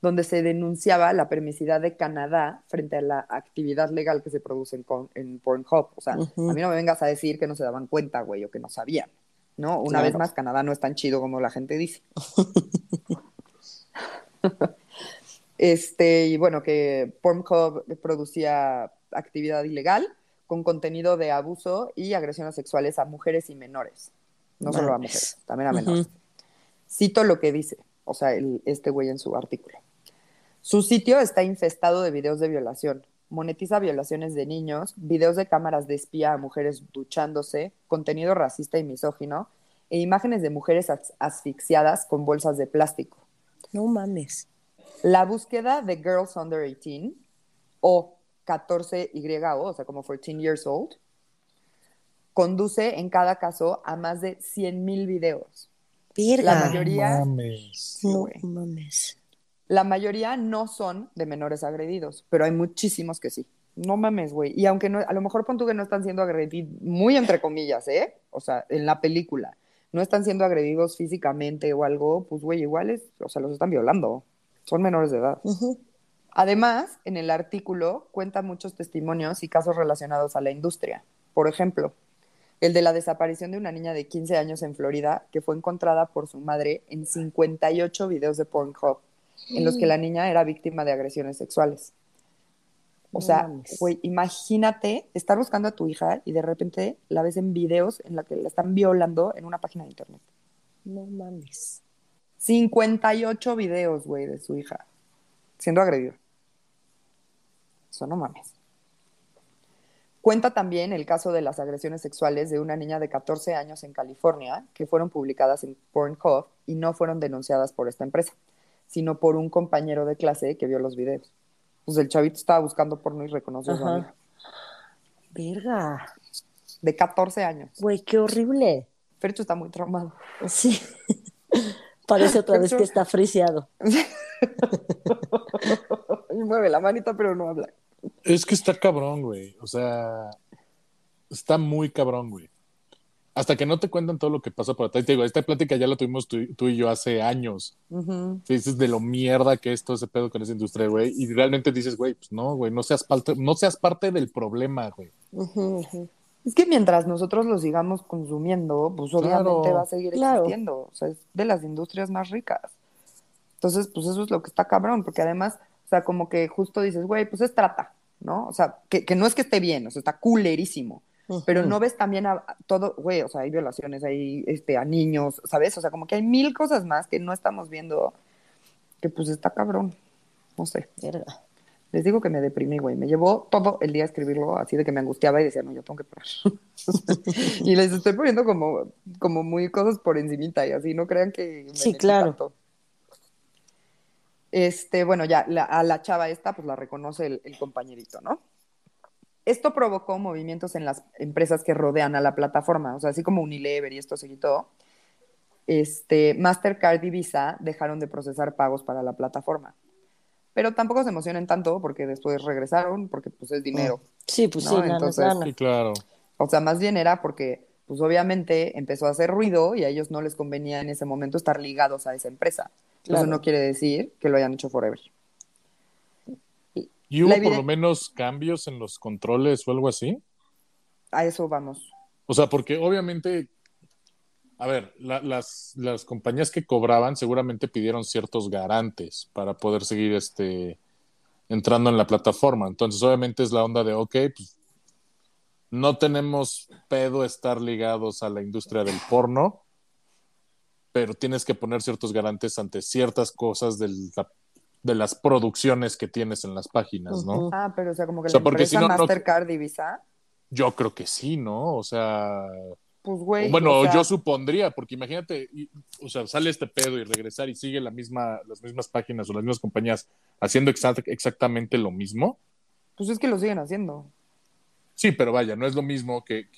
donde se denunciaba la permisidad de Canadá frente a la actividad legal que se produce en, Pornhub. O sea, a mí no me vengas a decir que no se daban cuenta, güey, o que no sabían. ¿No? Una Claro. vez más, Canadá no es tan chido como la gente dice. Este, y bueno, que Pornhub producía actividad ilegal con contenido de abuso y agresiones sexuales a mujeres y menores. No solo a mujeres, también a menores. Cito lo que dice, o sea, el- este güey en su artículo. Su sitio está infestado de videos de violación. Monetiza violaciones de niños, videos de cámaras de espía a mujeres duchándose, contenido racista y misógino, e imágenes de mujeres as- asfixiadas con bolsas de plástico. No mames. La búsqueda de Girls Under 18 o 14YO, o sea, como 14 years old, conduce en cada caso a más de 100.000 videos. Verga. La mayoría- Mames. No mames. La mayoría no son de menores agredidos, pero hay muchísimos que sí. No mames, güey. Y aunque no, a lo mejor pon tú que no están siendo agredidos, muy entre comillas, ¿eh? O sea, en la película, no están siendo agredidos físicamente o algo, pues, güey, igual es, o sea, los están violando. Son menores de edad. Además, en el artículo cuenta muchos testimonios y casos relacionados a la industria. Por ejemplo, el de la desaparición de una niña de 15 años en Florida que fue encontrada por su madre en 58 videos de Pornhub en los que la niña era víctima de agresiones sexuales. O sea, güey, imagínate estar buscando a tu hija y de repente la ves en videos en la que la están violando en una página de internet. No mames. 58 videos, güey, de su hija siendo agredida. Eso no mames. Cuenta también el caso de las agresiones sexuales de una niña de 14 años en California que fueron publicadas en Pornhub y no fueron denunciadas por esta empresa, sino por un compañero de clase que vio los videos. Pues el chavito estaba buscando porno y reconoció a su Ajá. amiga. Verga. De 14 años. Güey, qué horrible. Fercho está muy traumado. Sí. Parece otra vez Pero- que está friseado. Y mueve la manita, pero no habla. Es que está cabrón, güey. O sea, está muy cabrón, güey. hasta que no te cuentan todo lo que pasa por atrás. Te digo, esta plática ya la tuvimos tú, tú y yo hace años. Sí, dices de lo mierda que es todo ese pedo con esa industria, güey. Y realmente dices, güey, pues no, güey, no seas parte, no seas parte del problema, güey. Es que mientras nosotros lo sigamos consumiendo, pues obviamente Claro. va a seguir Claro. existiendo. O sea, es de las industrias más ricas. Entonces, pues eso es lo que está cabrón, porque además, o sea, como que justo dices, güey, pues es trata, ¿no? O sea, que, que no es que esté bien, o sea, está culerísimo. Pero no ves también a, a todo, güey, o sea, hay violaciones, hay este, a niños, ¿sabes? O sea, como que hay mil cosas más que no estamos viendo, que pues está cabrón. No sé. Verga. Les digo que me deprimí, güey. Me llevó todo el día a escribirlo así de que me angustiaba y decía, no, yo tengo que parar. y les estoy poniendo como, como muy cosas por encimita y así, no crean que me Sí, claro. tanto. Este, bueno, ya, la- a la chava esta, pues la reconoce el, el compañerito, ¿no? Esto provocó movimientos en las empresas que rodean a la plataforma, o sea, así como Unilever y esto se quitó. Este, Mastercard y Visa dejaron de procesar pagos para la plataforma. Pero tampoco se emocionen tanto porque después regresaron, porque pues es dinero. Sí, pues No, sí, entonces-. Sí, claro. O sea, más bien era porque, pues obviamente empezó a hacer ruido y a ellos no les convenía en ese momento estar ligados a esa empresa. Claro. Eso no quiere decir que lo hayan hecho forever. ¿Y hubo por lo menos cambios en los controles o algo así? A eso vamos. O sea, porque obviamente, a ver, la- las, las compañías que cobraban seguramente pidieron ciertos garantes para poder seguir este entrando en la plataforma. Entonces, obviamente es la onda de, ok, pues no tenemos pedo estar ligados a la industria del porno, pero tienes que poner ciertos garantes ante ciertas cosas del- la- de las producciones que tienes en las páginas, ¿no? Ah, pero o sea, como que O sea, la porque empresa si no, no- Mastercard y Visa, Yo creo que sí, ¿no? O sea, pues güey. bueno, o sea, yo supondría, porque imagínate, y- o sea, sale este pedo y regresar y sigue la misma, las mismas páginas o las mismas compañías haciendo exact- exactamente lo mismo. Pues es que lo siguen haciendo. Sí, pero vaya, no es lo mismo que,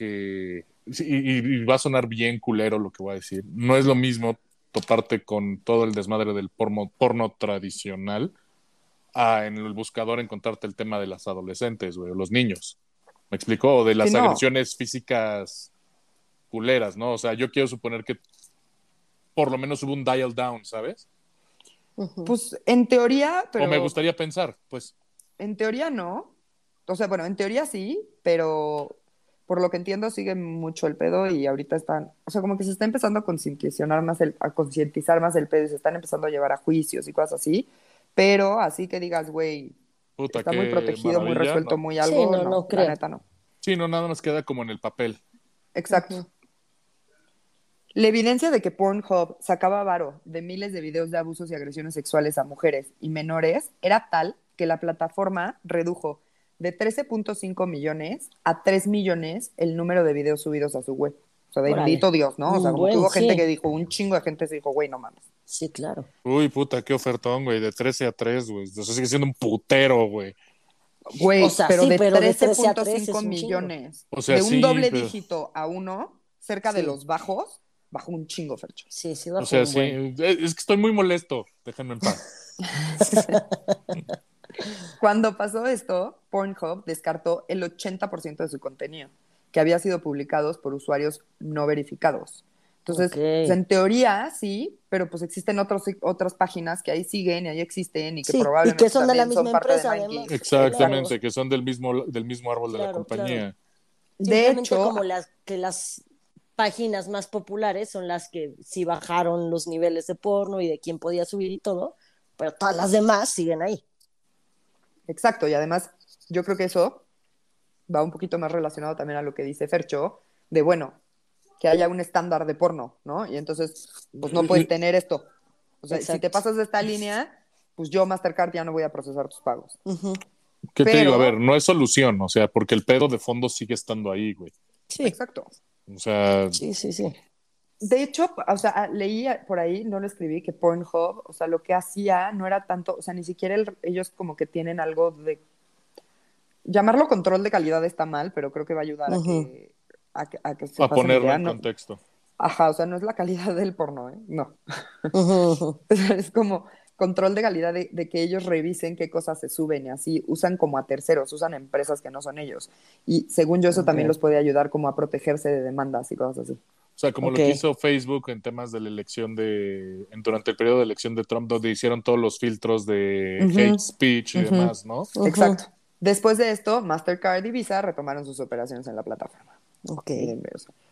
y, y va a sonar bien culero lo que voy a decir. No es lo mismo toparte con todo el desmadre del porno, porno tradicional a en el buscador encontrarte el tema de las adolescentes, güey, o los niños. ¿Me explicó? O de las Sí, no. agresiones físicas culeras, ¿no? O sea, yo quiero suponer que por lo menos hubo un dial down, ¿sabes? Pues en teoría, pero O me gustaría pensar, pues. en teoría no. O sea, bueno, en teoría sí, pero por lo que entiendo sigue mucho el pedo y ahorita están, o sea, como que se está empezando a concientizar más el, a concientizar más el pedo y se están empezando a llevar a juicios y cosas así, pero así que digas, güey, está muy protegido, muy resuelto, ¿no? muy Sí, algo, no, no, no la creo. neta no. Sí, no, nada más queda como en el papel. Exacto. La evidencia de que Pornhub sacaba varo de miles de videos de abusos y agresiones sexuales a mujeres y menores era tal que la plataforma redujo de 13.5 millones a 3 millones el número de videos subidos a su web. O sea, bendito Dios, ¿no? O sea, como buen, hubo gente que dijo, un chingo de gente se dijo, güey, no mames. Sí, claro. Uy, puta, qué ofertón, güey, de 13 a 3, güey. Eso sigue siendo un putero, güey. Güey, O sea, pero sí, de pero de 13 a 13 es 13.5 un millones. O sea, de un sí, doble pero- dígito a uno, cerca de los bajos, bajó un chingo, Fercho. Sí, sí, O bajo sea, un sí, buen. es que estoy muy molesto. Déjenme en paz. Cuando pasó esto, Pornhub descartó el 80% de su contenido, que había sido publicados por usuarios no verificados. Entonces, Ok. pues, en teoría sí, pero pues existen otros, otras páginas que ahí siguen y ahí existen y que Sí, y probablemente que son de la misma de empresa, además. Exactamente, que son del mismo, del mismo árbol de la Claro, compañía. De Simplemente hecho, como las que las páginas más populares son las que sí bajaron los niveles de porno y de quién podía subir y todo, pero todas las demás siguen ahí. Exacto, y además yo creo que eso va un poquito más relacionado también a lo que dice Fercho, de bueno, que haya un estándar de porno, ¿no? Y entonces, pues no puedes tener esto. O sea, si te pasas de esta línea, pues yo Mastercard ya no voy a procesar tus pagos. ¿Qué te Pero- digo? A ver, no es solución, o sea, porque el pedo de fondo sigue estando ahí, güey. Sí, Exacto. O sea, sí, sí, sí. De hecho, o sea, leí por ahí, no lo escribí, que Pornhub, o sea, lo que hacía no era tanto, o sea, ni siquiera el- ellos como que tienen algo de... Llamarlo control de calidad está mal, pero creo que va a ayudar a que, a que, a que se a ponerlo idea, en ¿no? contexto. Ajá, o sea, no es la calidad del porno, ¿eh? No. Es como, control de calidad de, de que ellos revisen qué cosas se suben y así usan como a terceros, usan empresas que no son ellos. Y según yo eso también los puede ayudar como a protegerse de demandas y cosas así. O sea, como lo que hizo Facebook en temas de la elección de. en- durante el periodo de elección de Trump, donde hicieron todos los filtros de hate speech y demás, ¿no? Exacto. Después de esto, Mastercard y Visa retomaron sus operaciones en la plataforma. Ok.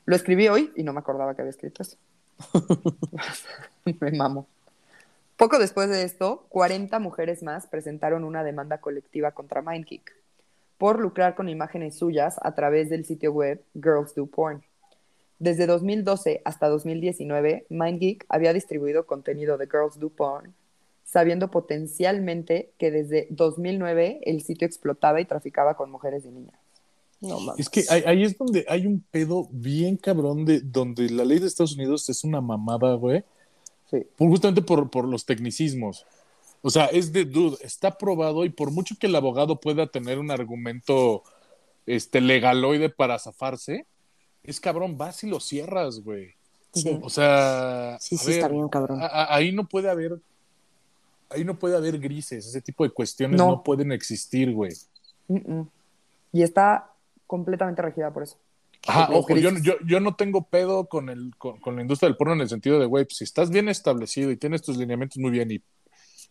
Lo escribí hoy y no me acordaba que había escrito eso. me mamo. Poco después de esto, 40 mujeres más presentaron una demanda colectiva contra MindGeek por lucrar con imágenes suyas a través del sitio web Girls Do Porn. Desde 2012 hasta 2019, MindGeek había distribuido contenido de Girls Do Porn, sabiendo potencialmente que desde 2009 el sitio explotaba y traficaba con mujeres y niñas. No mames. Es que ahí, ahí es donde hay un pedo bien cabrón de donde la ley de Estados Unidos es una mamada, güey. Sí. justamente por, por los tecnicismos. O sea, es de dude, está probado y por mucho que el abogado pueda tener un argumento este legaloide para zafarse, es cabrón, vas y lo cierras, güey. Sí. O sea, Sí, a sí, está bien, cabrón. a- a- ahí no puede haber ahí no puede haber grises, ese tipo de cuestiones no, No. pueden existir, güey. Mm, mm. Y está completamente regida por eso. Ajá, ojo, yo, yo, yo no tengo pedo con, el, con, con la industria del porno en el sentido de, güey, pues, si estás bien establecido y tienes tus lineamientos muy bien y,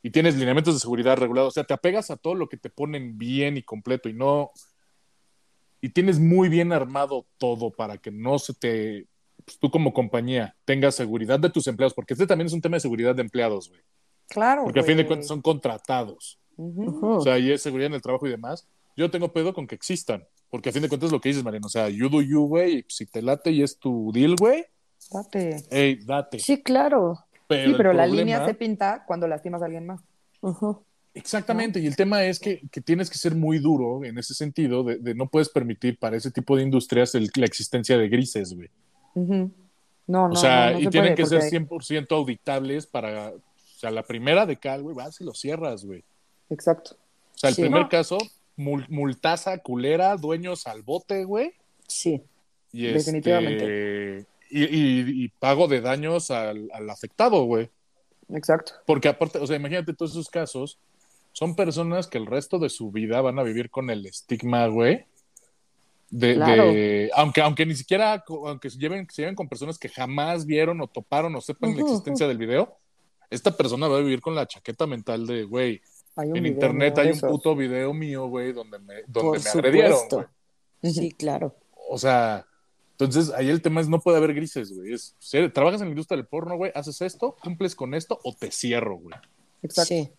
y tienes lineamientos de seguridad regulados, o sea, te apegas a todo lo que te ponen bien y completo y no... Y tienes muy bien armado todo para que no se te... pues, tú como compañía tengas seguridad de tus empleados, porque este también es un tema de seguridad de empleados, güey. Claro. Porque a fin de cuentas son contratados. Ujú. Ujú. O sea, y es seguridad en el trabajo y demás. Yo tengo pedo con que existan. Porque a fin de cuentas es lo que dices, Mariano. O sea, you do you, güey. y Si te late y es tu deal, güey, Date. hey, date. Sí, claro. Pero, Sí, pero la problema- línea se pinta cuando lastimas a alguien más. Exactamente. Y el tema es que, que tienes que ser muy duro en ese sentido de, de no puedes permitir para ese tipo de industrias el- la existencia de grises, güey. Ujú. No, no, o sea, no, no y se tienen puede, que ser porque- 100% auditables para... O sea, la primera de cal, güey, vas y lo cierras, güey. Exacto. O sea, el Sí. primer No. caso, multaza, culera, dueños al bote, güey. Sí. Y Definitivamente. este, y, y- y pago de daños al, al afectado, güey. Exacto. Porque aparte, o sea, imagínate todos esos casos, son personas que el resto de su vida van a vivir con el estigma, güey. De, Claro. de- aunque, aunque ni siquiera, aunque se lleven, se lleven con personas que jamás vieron o toparon o sepan la existencia del video, esta persona va a vivir con la chaqueta mental de, güey, Hay un en video internet hay un puto video mío, güey, donde me, donde Por me agredieron, güey. Sí, claro. O sea, entonces ahí el tema es no puede haber grises, güey. Es, si trabajas en la industria del porno, güey, haces esto, cumples con esto o te cierro, güey. Exacto. Sí.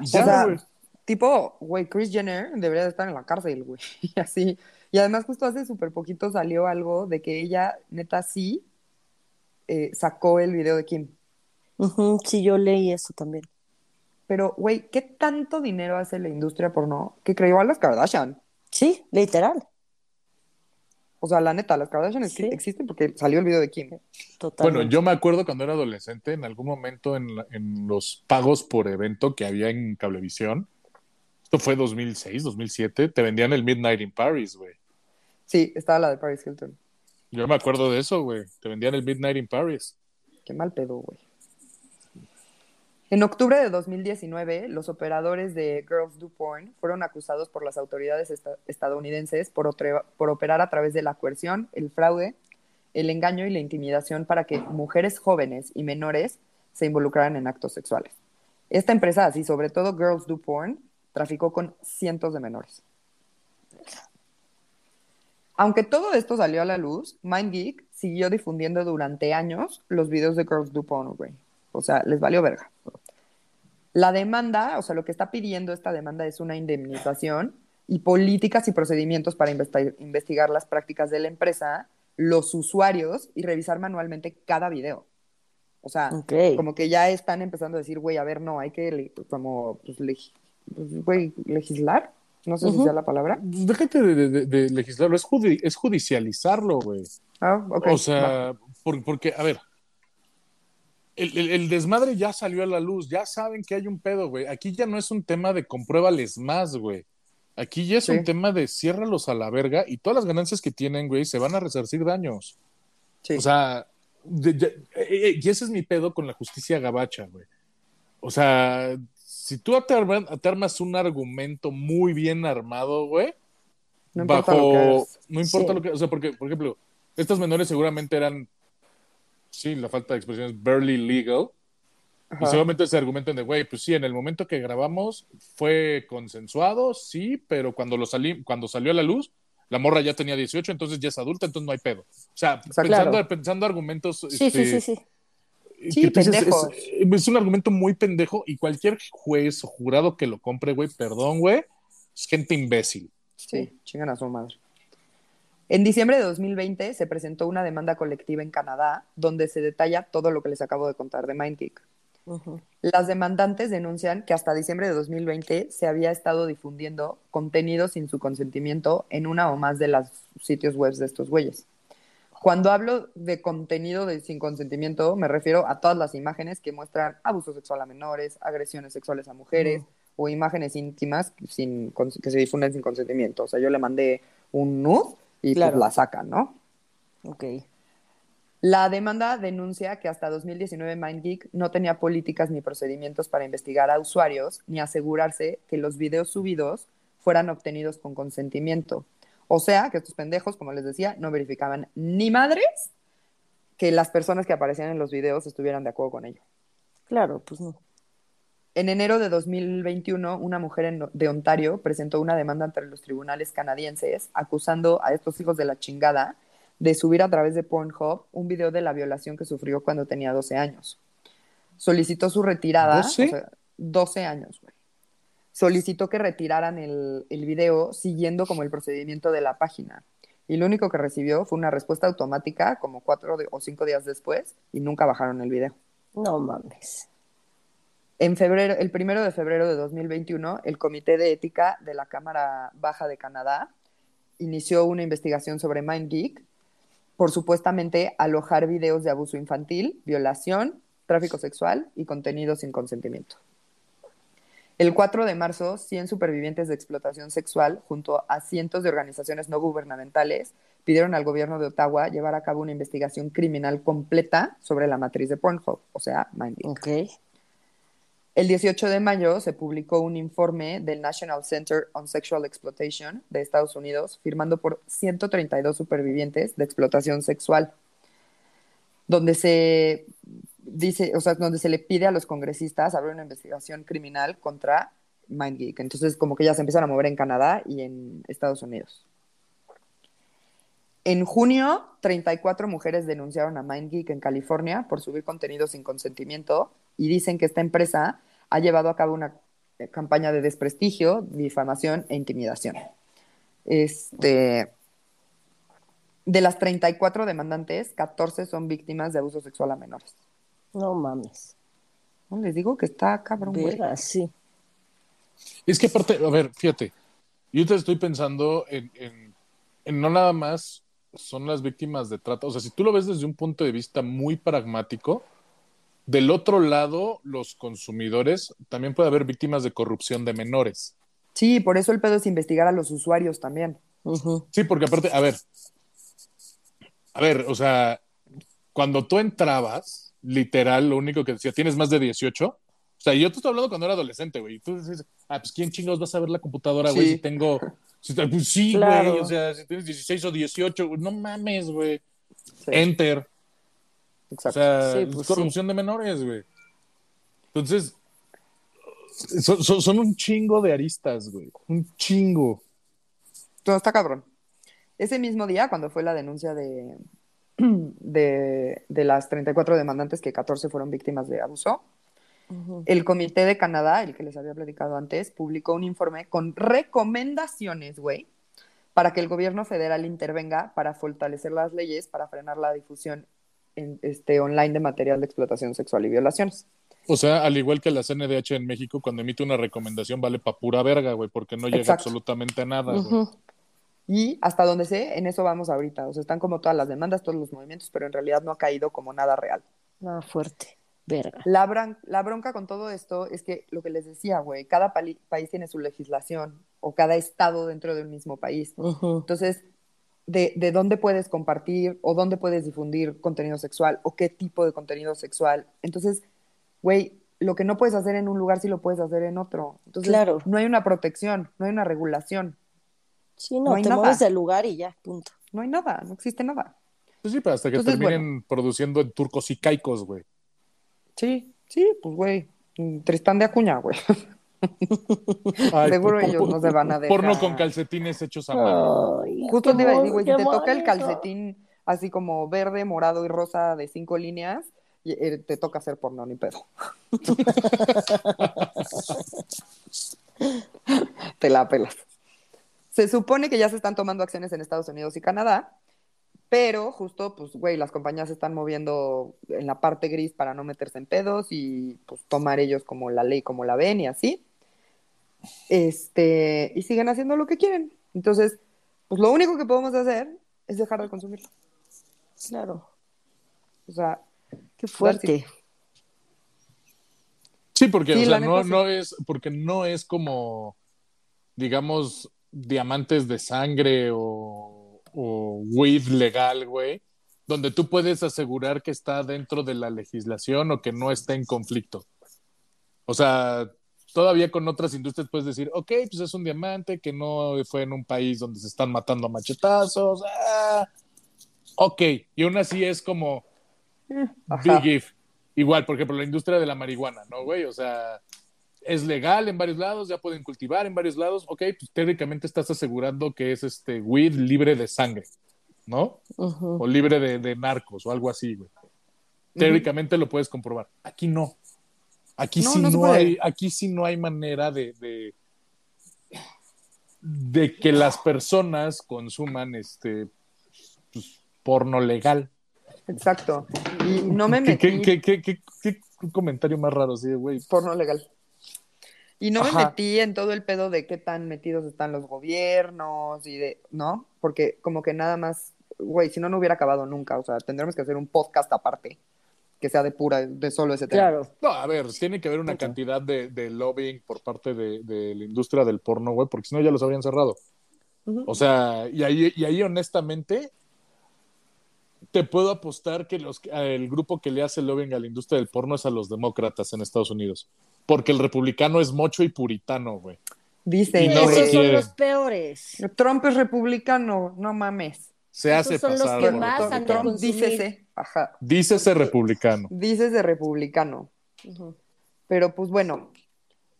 Y O ya, sea, güey. tipo, güey, Chris Jenner debería de estar en la cárcel, güey. Y así. Y además, justo hace súper poquito salió algo de que ella, neta, sí eh, sacó el video de Kim. Sí, yo leí eso también. Pero, güey, ¿qué tanto dinero hace la industria porno que creyó a las Kardashian? Sí, literal. O sea, la neta, las Kardashian Sí. existen porque salió el video de Kim. Totalmente. Bueno, yo me acuerdo cuando era adolescente, en algún momento en, la- en los pagos por evento que había en Cablevisión, esto fue 2006, 2007, te vendían el Midnight in Paris, güey. Sí, estaba la de Paris Hilton. Yo me acuerdo de eso, güey. Te vendían el Midnight in Paris. Qué mal pedo, güey. En octubre de 2019, los operadores de Girls Do Porn fueron acusados por las autoridades esta- estadounidenses por, por operar a través de la coerción, el fraude, el engaño y la intimidación para que mujeres jóvenes y menores se involucraran en actos sexuales. Esta empresa, así sobre todo Girls Do Porn, traficó con cientos de menores. Aunque todo esto salió a la luz, MindGeek siguió difundiendo durante años los videos de Girls Do Porn. O sea, les valió verga. La demanda, o sea, lo que está pidiendo esta demanda es una indemnización y políticas y procedimientos para investi- investigar las prácticas de la empresa, los usuarios y revisar manualmente cada video. O sea, como que ya están empezando a decir, güey, a ver, no, hay que como, pues, pues, güey, legislar. No sé si sea la palabra. Pues déjate de, de- de- de legislarlo, es, judi- es judicializarlo, güey. Ah, ok. O sea, por- porque, a ver, el, el- el desmadre ya salió a la luz, ya saben que hay un pedo, güey. Aquí ya no es un tema de compruébales más, güey. Aquí ya es Sí. un tema de ciérralos a la verga y todas las ganancias que tienen, güey, se van a resarcir daños. Sí. O sea, de- de- eh, eh, y ese es mi pedo con la justicia gabacha, güey. o sea, si tú te arma- te armas un argumento muy bien armado, güey, No importa bajo, lo que hagas. no importa Sí. lo que, o sea, porque, por ejemplo, estas menores seguramente eran, sí, la falta de expresión es barely legal, y Ajá. seguramente ese argumento de, güey, pues sí, en el momento que grabamos fue consensuado, sí, pero cuando, lo salí, cuando salió a la luz, la morra ya tenía 18, entonces ya es adulta, entonces no hay pedo. O sea, pensando, Claro. pensando argumentos... Sí, sí, este, sí, sí. Sí, tú dices, pendejos. es, es un argumento muy pendejo y cualquier juez o jurado que lo compre, güey, perdón, güey, es gente imbécil. Sí, chingan a su madre. En diciembre de 2020 se presentó una demanda colectiva en Canadá donde se detalla todo lo que les acabo de contar de MindGeek. Las demandantes denuncian que hasta diciembre de 2020 se había estado difundiendo contenido sin su consentimiento en una o más de los sitios web de estos güeyes. Cuando hablo de contenido de sin consentimiento, me refiero a todas las imágenes que muestran abuso sexual a menores, agresiones sexuales a mujeres o imágenes íntimas sin, que se difunden sin consentimiento. O sea, yo le mandé un nude y Claro. pues la sacan, ¿no? Ok. La demanda denuncia que hasta 2019 MindGeek no tenía políticas ni procedimientos para investigar a usuarios ni asegurarse que los videos subidos fueran obtenidos con consentimiento. O sea, que estos pendejos, como les decía, no verificaban ni madres que las personas que aparecían en los videos estuvieran de acuerdo con ello. Claro, pues no. En enero de 2021, una mujer en- de Ontario presentó una demanda ante los tribunales canadienses acusando a estos hijos de la chingada de subir a través de Pornhub un video de la violación que sufrió cuando tenía 12 años. Solicitó su retirada. ¿12? o sea, 12 años, güey. Solicitó que retiraran el, el video siguiendo como el procedimiento de la página. Y lo único que recibió fue una respuesta automática como cuatro de- o cinco días después y nunca bajaron el video. No mames. En febrero, el primero de febrero de 2021, el Comité de Ética de la Cámara Baja de Canadá inició una investigación sobre MindGeek por supuestamente alojar videos de abuso infantil, violación, tráfico sexual y contenido sin consentimiento. El 4 de marzo, 100 supervivientes de explotación sexual, junto a cientos de organizaciones no gubernamentales, pidieron al gobierno de Ottawa llevar a cabo una investigación criminal completa sobre la matriz de Pornhub, o sea, MindGeek. El 18 de mayo se publicó un informe del National Center on Sexual Exploitation de Estados Unidos, firmando por 132 supervivientes de explotación sexual, donde se dice, o sea, donde se le pide a los congresistas abrir una investigación criminal contra MindGeek. Entonces, como que ya se empiezan a mover en Canadá y en Estados Unidos. En junio, 34 mujeres denunciaron a MindGeek en California por subir contenido sin consentimiento y dicen que esta empresa ha llevado a cabo una campaña de desprestigio, difamación e intimidación. Este, de las 34 demandantes, 14 son víctimas de abuso sexual a menores. No mames. No, les digo que está cabrón, güey. Sí. Es que aparte, a ver, fíjate, yo te estoy pensando en, en, en no nada más son las víctimas de trata, o sea, si tú lo ves desde un punto de vista muy pragmático, del otro lado, los consumidores, también puede haber víctimas de corrupción de menores. Sí, por eso el pedo es investigar a los usuarios también. Sí, porque aparte, a ver, a ver, o sea, cuando tú entrabas, literal, lo único que decía, tienes más de 18. O sea, yo te estoy hablando cuando era adolescente, güey. y Tú dices, ah, pues ¿quién chingados vas a ver la computadora, güey? Sí. Si tengo, si pues sí, Claro. güey, o sea, si tienes 16 o 18, güey, no mames, güey. Sí, Enter. O exacto. sea, Sí, es pues corrupción de menores, güey. Entonces, son, son- son un chingo de aristas, güey. Un chingo. Todo está cabrón. Ese mismo día, cuando fue la denuncia de, de, de las 34 demandantes, que 14 fueron víctimas de abuso, el Comité de Canadá, el que les había platicado antes, publicó un informe con recomendaciones, güey, para que el gobierno federal intervenga para fortalecer las leyes para frenar la difusión en, este, online de material de explotación sexual y violaciones. O sea, al igual que la CNDH en México, cuando emite una recomendación vale pa' pura verga, güey, porque no llega Exacto. absolutamente a nada, güey. Ujú. Y hasta donde sé, en eso vamos ahorita. O sea, están como todas las demandas, todos los movimientos, pero en realidad no ha caído como nada real. Nada fuerte. Verga. La, bran- la bronca con todo esto es que lo que les decía, güey, cada país tiene su legislación o cada estado dentro del mismo país. Entonces, de, de dónde puedes compartir o dónde puedes difundir contenido sexual o qué tipo de contenido sexual. Entonces, güey, lo que no puedes hacer en un lugar sí lo puedes hacer en otro. Entonces, Claro. no hay una protección, no hay una regulación, Sí, no, No hay te nada. mueves del lugar y ya, punto. no hay nada, no existe nada. Pues sí, pero hasta que Entonces, terminen produciendo en turcos y caicos, güey. Sí, sí, pues güey, Tristán de Acuña, güey. Ay, Seguro por- ellos no se van a dejar. Porno con calcetines hechos a mano. Ay, Justo te iba a mon- decir, güey, si te toca el calcetín así como verde, morado y rosa de cinco líneas, y, eh, te toca hacer porno, ni pedo. te la pelas. Se supone que ya se están tomando acciones en Estados Unidos y Canadá, pero justo, pues, güey, las compañías se están moviendo en la parte gris para no meterse en pedos y, pues, tomar ellos como la ley, como la ven y así. Este, y siguen haciendo lo que quieren. Entonces, pues lo único que podemos hacer es dejar de consumirlo. Claro, O sea, qué fuerte. Sí, porque Sí, o sea, la no, no es, porque no es como, digamos, diamantes de sangre o, o weed legal, güey, donde tú puedes asegurar que está dentro de la legislación o que no está en conflicto. O sea, todavía con otras industrias puedes decir, ok, pues es un diamante que no fue en un país donde se están matando a machetazos. ah, ok, y aún así es como, Ajá. Big if. Igual, por ejemplo, la industria de la marihuana, ¿no, güey? O sea, es legal en varios lados, ya pueden cultivar en varios lados. Ok, pues técnicamente estás asegurando que es este weed libre de sangre, ¿no? Ujú. O libre de, de narcos o algo así, güey. Teóricamente lo puedes comprobar. Aquí no. Aquí No, sí no hay, aquí sí no hay manera de, de, de que las personas consuman este pues, porno legal. Exacto. Y no me ¿Qué, metí qué, qué, qué, qué- qué comentario más raro, sí, güey. porno legal. Y no me metí en todo el pedo de qué tan metidos están los gobiernos y de, ¿no? Porque como que nada más, güey, si no, no hubiera acabado nunca. O sea, tendremos que hacer un podcast aparte que sea de pura, de solo ese tema. Claro, No, a ver, tiene que haber una cantidad de, de lobbying por parte de, de la industria del porno, güey, porque si no ya los habrían cerrado. O sea, y ahí, y ahí honestamente, te puedo apostar que los, el grupo que le hace lobbying a la industria del porno es a los demócratas en Estados Unidos. Porque el republicano es mocho y puritano, güey. Dice, no esos son los peores. Trump es republicano, no mames. Se hace son los pasar que por más han de republicano. Trump consumir. dícese, ajá, Dícese republicano. dícese republicano. Pero pues bueno,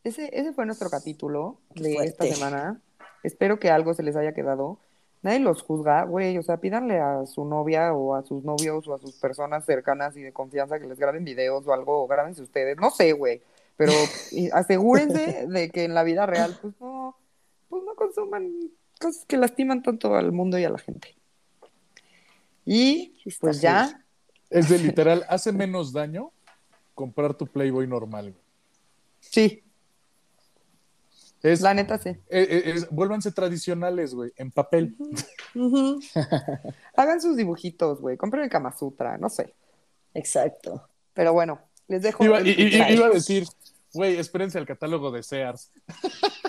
ese, ese fue nuestro capítulo Qué de fuerte. esta semana. Espero que algo se les haya quedado. Nadie los juzga, güey. O sea, pídanle a su novia o a sus novios o a sus personas cercanas y de confianza que les graben videos o algo, o grábense ustedes. No sé, güey. Pero asegúrense de que en la vida real, pues no, pues no consuman cosas que lastiman tanto al mundo y a la gente. Y está pues ya, Es de literal, hace menos daño comprar tu Playboy normal, güey. sí, Es, la neta sí. eh, eh, es- vuélvanse tradicionales, güey, en papel. Hagan sus dibujitos, güey. Compren el Kama Sutra, no sé. Exacto. Pero bueno, les dejo. Iba, el iba a decir, güey, espérense al catálogo de Sears.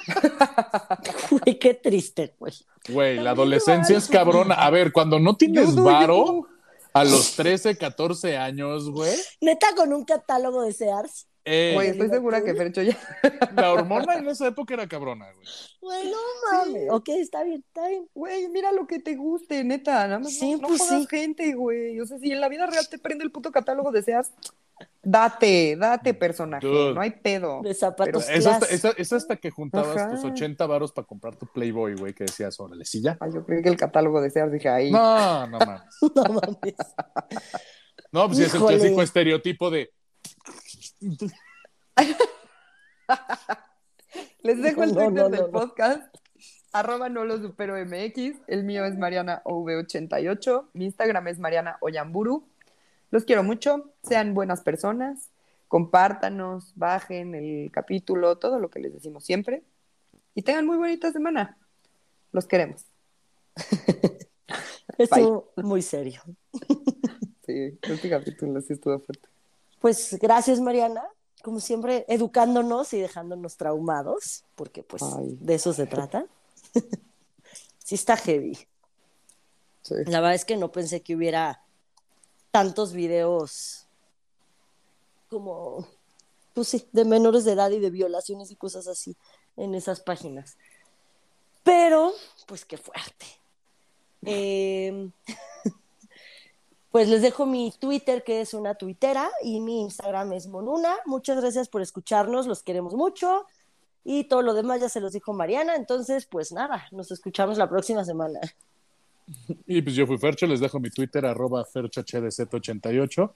Güey, qué triste, güey. Güey, la adolescencia es cabrona. A ver, cuando no tienes varo a los 13, 14 años, güey, Neta, con un catálogo de Sears. Eh, Güey, estoy segura que Fercho ya. la hormona en esa época era cabrona, güey. Güey, no mames. Ok, está bien, está bien. Güey, mira lo que te guste, neta. Nada más Sí, no, no pues jodas sí. gente, güey. O sea, si en la vida real te prende el puto catálogo de Sears, date, date, personaje. Dude. No hay pedo. De zapatos Es hasta, class. es, es hasta que juntabas Ajá. tus 80 varos para comprar tu Playboy, güey, que decías, órale, sí ya. Ay, yo creí que el catálogo de Sears dije ahí. No, no mames. No mames. No, pues sí es el Híjole. clásico estereotipo de. Les dejo el Twitter no, del no. podcast. Arroba no lo supero MX. El mío es Mariana OV88. Mi Instagram es Mariana Oyamburu. Los quiero mucho. Sean buenas personas. Compártanos, bajen el capítulo, todo lo que les decimos siempre. Y tengan muy bonita semana. Los queremos. Estuvo muy serio. Sí, este capítulo sí estuvo fuerte. Pues gracias, Mariana. Como siempre, educándonos y dejándonos traumados, porque pues Ay. de eso se trata. sí está heavy. Sí. La verdad es que no pensé que hubiera tantos videos como pues sí, de menores de edad y de violaciones y cosas así en esas páginas. Pero, pues qué fuerte. Eh, pues les dejo mi Twitter, que es una tuitera, y mi Instagram es Monuna. Muchas gracias por escucharnos, los queremos mucho. Y todo lo demás ya se los dijo Mariana. Entonces, pues nada, nos escuchamos la próxima semana. Y pues yo fui Fercho, les dejo mi Twitter, arroba ferchohdz88.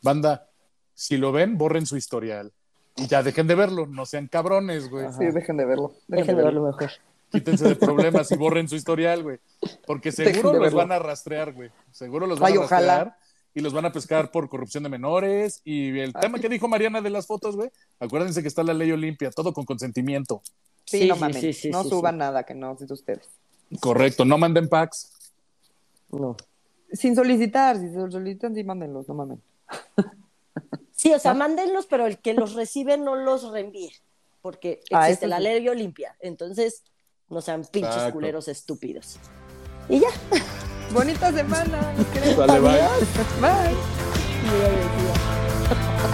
Banda, si lo ven, borren su historial. Y ya dejen de verlo, no sean cabrones, güey. Sí, dejen de verlo. Dejen de verlo mejor. Quítense de problemas y borren su historial, güey. Porque seguro los van a rastrear, güey. Seguro los van Ay, a rastrear. ojalá. Y los van a pescar por corrupción de menores. Y el tema que dijo Mariana de las fotos, güey. Acuérdense que está la ley Olimpia, todo con consentimiento. Sí, Sí, no mames. sí, sí, no sí, suban nada que no es de ustedes. Correcto, no manden packs. No. Sin solicitar, si se solicitan, sí mándenlos, no mamen. Sí, o sea, mándenlos, pero el que los recibe no los reenvíe, porque Ah, existe la sí. ley limpia. Entonces, no sean pinches Exacto. culeros estúpidos. Y ya. Bonita semana. Vale, bye. Bye. Agradecida.